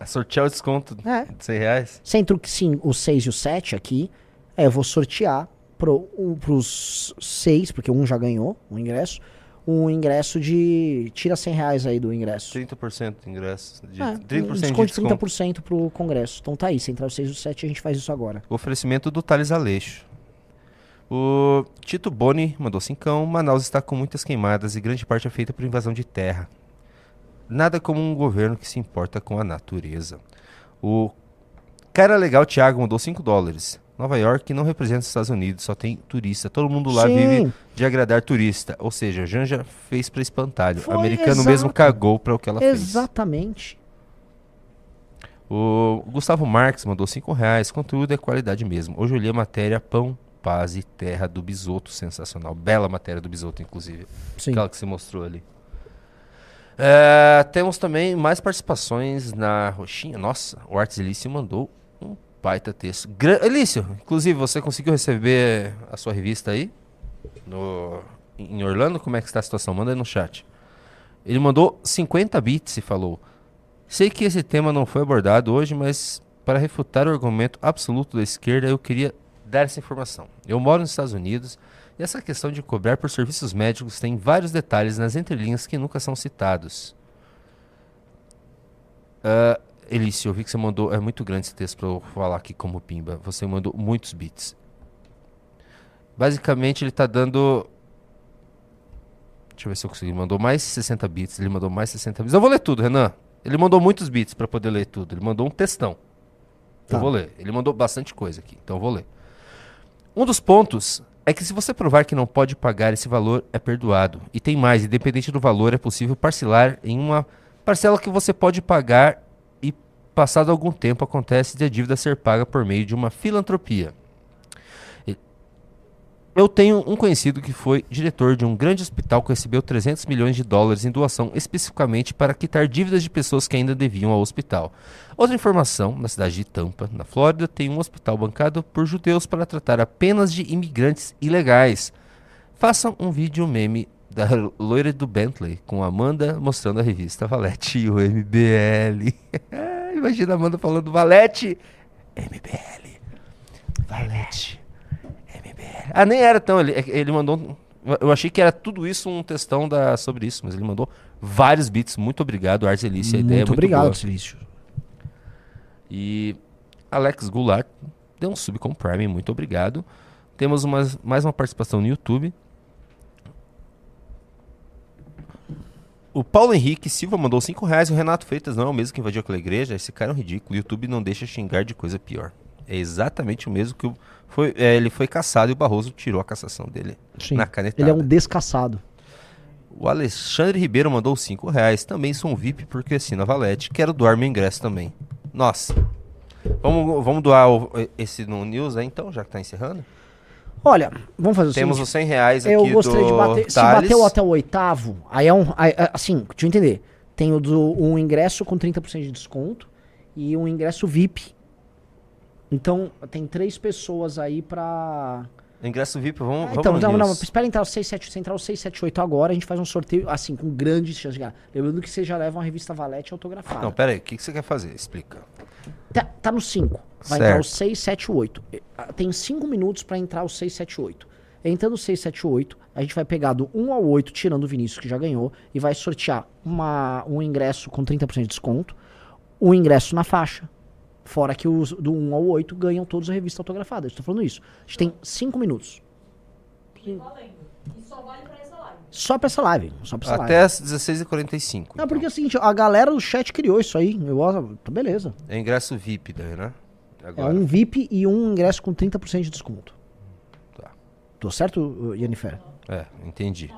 É sortear o desconto É. de 100 reais. Se entre o- sim, os 6 e o 7 aqui, é, eu vou sortear pro, um, pros 6, porque um já ganhou o ingresso, um ingresso de. Tira 100 reais aí do ingresso. 30% de ingresso. De, É, 30% um de desconto de desconto. 30% pro congresso. Então tá aí, se entrar os 6 e o 7, a gente faz isso agora. Oferecimento do Thales Aleixo. O Tito Boni mandou cincão. Manaus está com muitas queimadas e grande parte é feita por invasão de terra. Nada como um governo que se importa com a natureza. O cara legal Thiago mandou 5 dólares. Nova York não representa os Estados Unidos, só tem turista. Todo mundo lá Sim. vive de agradar turista. Ou seja, a Janja fez pra espantalho. Foi, o americano exato. mesmo cagou pra o que ela fez. Exatamente. O Gustavo Marques mandou 5 reais. Conteúdo é qualidade mesmo. Hoje eu li a matéria Pão, Paz e Terra do Bisoto. Sensacional. Bela matéria do Bisoto, inclusive. Sim. Aquela que você mostrou ali. É, temos também mais participações na roxinha. Nossa, o Artes Elício mandou um baita texto. Elício, inclusive, você conseguiu receber a sua revista aí? No, em Orlando? Como é que está a situação? Manda aí no chat. Ele mandou 50 bits e falou: Sei que esse tema não foi abordado hoje, mas para refutar o argumento absoluto da esquerda, eu queria dar essa informação. Eu moro nos Estados Unidos e essa questão de cobrar por serviços médicos tem vários detalhes nas entrelinhas que nunca são citados. Ah, Elício, eu vi que você mandou. É muito grande esse texto para eu falar aqui como pimba. Você mandou muitos bits. Basicamente, ele está dando. Deixa eu ver se eu consigo. Ele mandou mais 60 bits. Ele mandou mais 60 bits. Eu vou ler tudo, Renan. Ele mandou muitos bits para poder ler tudo. Ele mandou um textão. Tá. Eu vou ler. Ele mandou bastante coisa aqui, então eu vou ler. Um dos pontos é que se você provar que não pode pagar esse valor, é perdoado. E tem mais, independente do valor, é possível parcelar em uma parcela que você pode pagar passado algum tempo acontece de a dívida ser paga por meio de uma filantropia. Eu tenho um conhecido que foi diretor de um grande hospital que recebeu 300 milhões de dólares em doação especificamente para quitar dívidas de pessoas que ainda deviam ao hospital. Outra informação, na cidade de Tampa, na Flórida, tem um hospital bancado por judeus para tratar apenas de imigrantes ilegais. Façam um vídeo meme da loira do Bentley com Amanda mostrando a revista Valete e o MBL. Imagina a Amanda falando Valete, MBL, Valete, MBL. Ah, nem era tão. Ele, ele mandou. Eu achei que era tudo isso um textão da, sobre isso, mas ele mandou vários bits. Muito obrigado, Ars Elícia. A ideia é muito muito obrigado, boa. Silício. E Alex Goulart deu um sub com Prime, muito obrigado. Temos umas- mais uma participação no YouTube. O Paulo Henrique Silva mandou 5 reais. O Renato Freitas não é o mesmo que invadiu aquela igreja. Esse cara é um ridículo. O YouTube não deixa xingar de coisa pior. É exatamente o mesmo que o, foi, é, ele foi caçado e o Barroso tirou a cassação dele Sim. na canetada. Ele é um descaçado. O Alexandre Ribeiro mandou 5 reais. Também sou um VIP porque assino a Valete. Quero doar meu ingresso também. Nossa. Vamos, vamos doar o- esse no News aí então, já que tá encerrando? Olha, vamos fazer o Temos seguinte. os 100 reais aqui Eu gostaria do de bater. Se Thales. bateu até o oitavo, aí é um. aí, assim, deixa eu entender. Tem o do, um ingresso com 30% de desconto e um ingresso VIP. Então, tem três pessoas aí pra. Ingresso VIP, vamos, Ah, vamos então, no não, não, espera entrar o 67, se entrar o 678 agora, a gente faz um sorteio, assim, com grandes chances de ganhar. Lembrando que você já leva uma revista Valete autografada. Não, pera aí. O que, que você quer fazer? Explica. Tá, tá no 5. Vai entrar o Certo. 678. Eh, ah, Tem 5 minutos pra entrar o 678. Entrando o 678, a gente vai pegar do 1 ao 8, tirando o Vinícius, que já ganhou, e vai sortear uma, um ingresso com 30% de desconto, um ingresso na faixa. Fora que os do 1 ao 8 ganham todos a revista autografada. Eu estou falando isso. A gente tem 5 minutos. Valendo. E só vale pra essa live. Só pra essa live. Só pra essa live. Até às 16h45. Não, porque é o seguinte, a galera do chat criou isso aí. Eu, tá beleza. É ingresso VIP daí, né? É Agora. um VIP e um ingresso com 30% de desconto. Tá. Tô certo, Yennefer? É, entendi.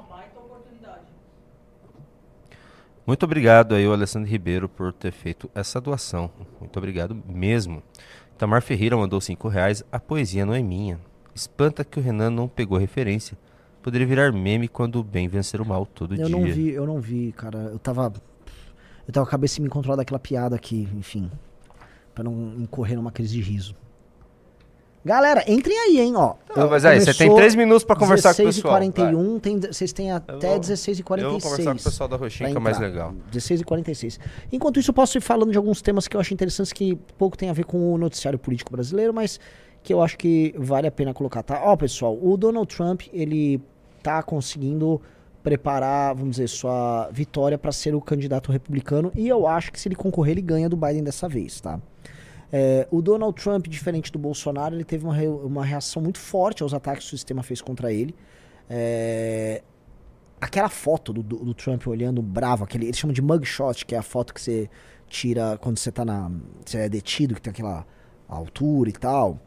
Muito obrigado aí, o Alessandro Ribeiro, por ter feito essa doação. Muito obrigado mesmo. Tamar Ferreira mandou 5 reais. A poesia não é minha. Espanta que o Renan não pegou referência. Poderia virar meme quando o bem vencer o mal todo Eu dia. não vi, eu não vi, cara. Eu tava. Eu tava com a cabeça me controlar daquela piada aqui, enfim. Pra não incorrer numa crise de riso. Galera, entrem aí, hein, ó. Não, mas aí, você tem três minutos pra conversar com o pessoal, 16h41, tem, vocês têm até vou- 16h46. eu vou conversar com o pessoal da Roxinha, que é mais legal. 16h46. Enquanto isso, eu posso ir falando de alguns temas que eu acho interessantes que pouco tem a ver com o noticiário político brasileiro, mas que eu acho que vale a pena colocar, tá? Ó, pessoal, o Donald Trump, ele tá conseguindo preparar, vamos dizer, sua vitória para ser o candidato republicano e eu acho que se ele concorrer, ele ganha do Biden dessa vez, tá? É, o Donald Trump, diferente do Bolsonaro, ele teve uma, re- uma reação muito forte aos ataques que o sistema fez contra ele. É, aquela foto do, do, do Trump olhando bravo, aquele, eles chamam de mugshot, que é a foto que você tira quando você tá na. Você é detido, que tem aquela altura e tal.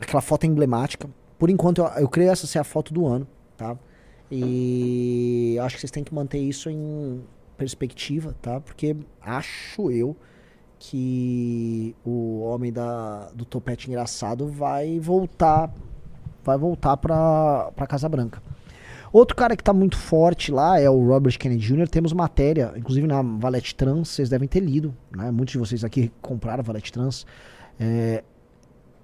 aquela foto emblemática. Por enquanto, eu, eu creio essa ser a foto do ano, tá? E acho que vocês têm que manter isso em perspectiva, tá? Porque acho eu que o homem da, do topete engraçado vai voltar vai voltar pra Casa Branca. Outro cara que tá muito forte lá é o Robert Kennedy Jr. Temos matéria, inclusive na Valete Trans, vocês devem ter lido, né? Muitos de vocês aqui compraram a Valete Trans. É,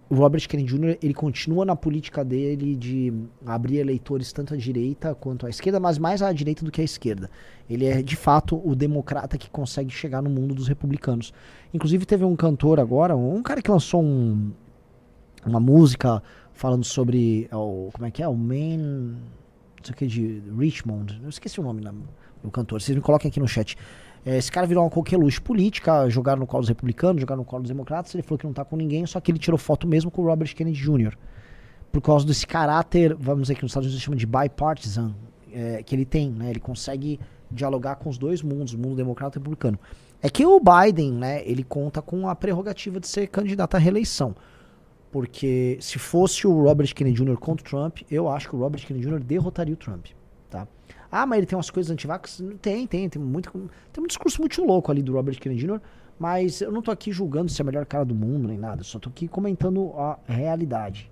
o Robert Kennedy Jr. ele continua na política dele de abrir eleitores tanto à direita quanto à esquerda, mas mais à direita do que à esquerda. Ele é de fato o democrata que consegue chegar no mundo dos republicanos. Inclusive teve um cantor agora, um cara que lançou um, uma música falando sobre é o como é que é o Man, não sei o que de Richmond. Eu esqueci o nome do cantor. Vocês me coloquem aqui no chat. É, Esse cara virou uma coqueluche política, jogaram no colo dos republicanos, jogaram no colo dos democratas, ele falou que não tá com ninguém, só que ele tirou foto mesmo com o Robert Kennedy Jr. Por causa desse caráter, vamos dizer que nos Estados Unidos chama de bipartisan, é, que ele tem, né? Ele consegue dialogar com os dois mundos, o mundo democrata e republicano. É que o Biden, né, ele conta com a prerrogativa de ser candidato à reeleição. Porque se fosse o Robert Kennedy Jr. contra o Trump, eu acho que o Robert Kennedy Jr. derrotaria o Trump, tá? Ah, mas ele tem umas coisas antivax? Tem, tem, tem muito, tem um discurso muito louco ali do Robert Kennedy Jr., mas eu não tô aqui julgando se é o melhor cara do mundo nem nada, só tô aqui comentando a realidade,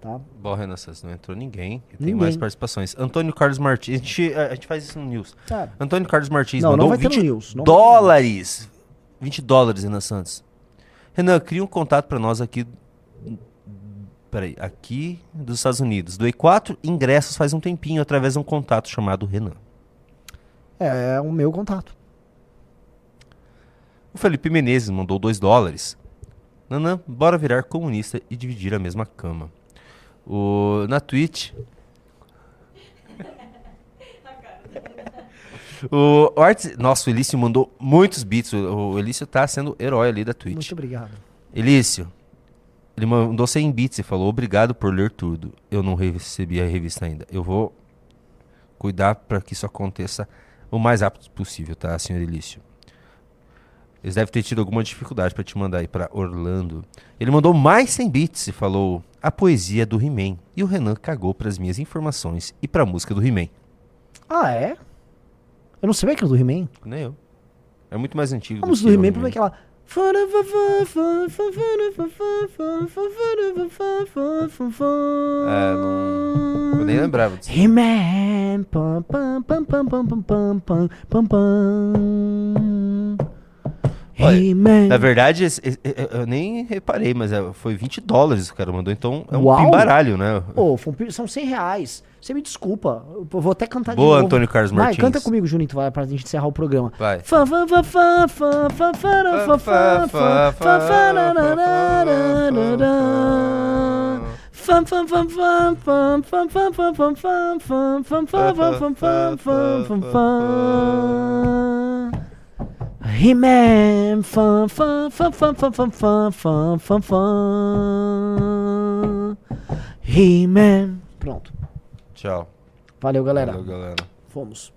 tá? Bom, Renan Santos, não entrou ninguém. E tem Ninguém. mais participações. Antônio Carlos Martins. A gente, a gente faz isso no News. Tá. Antônio Carlos Martins Não, não mandou no 20 News, não dólares. 20 dólares, Renan Santos. Renan, cria um contato pra nós aqui. Peraí, aqui dos Estados Unidos. Doei quatro ingressos faz um tempinho através de um contato chamado Renan. É, é o meu contato. O Felipe Menezes mandou 2 dólares. Nanã, bora virar comunista e dividir a mesma cama. O, na Twitch. o, o Arts, nossa, o Elício mandou muitos bits. O, o Elício tá sendo herói ali da Twitch. Muito obrigado. Elício, ele mandou 100 bits e falou: Obrigado por ler tudo. Eu não recebi a revista ainda. Eu vou cuidar para que isso aconteça o mais rápido possível, tá, senhor Elício? Eles devem ter tido alguma dificuldade para te mandar aí para Orlando. Ele mandou mais 100 bits e falou: A poesia do He-Man. E o Renan cagou para as minhas informações e para a música do He-Man. Ah, é? Eu não sabia que era do He-Man. Nem eu. É muito mais antigo. A música do o He-Man, como é que ela... É, não. Eu nem lembrava disso. He-Man, pam, pam, pam, pam, pam, pam, pam, pam, pam, pam. Olha. Na verdade, eu nem reparei, mas é, foi 20 dólares que o cara mandou, então é um Uau! pimbaralho, né? Ô, foi um pi- são 100 reais. Você me desculpa. Eu vou até cantar de Boa, novo. Antônio Carlos Vai, Martins. canta comigo, Junito, vai, pra gente encerrar o programa. Vai. He-Man, fã, fã, fã, fã, fã, fã, fã, fã, fã, fã. He-Man. Pronto. Tchau. Valeu, galera. Valeu, galera. Fomos.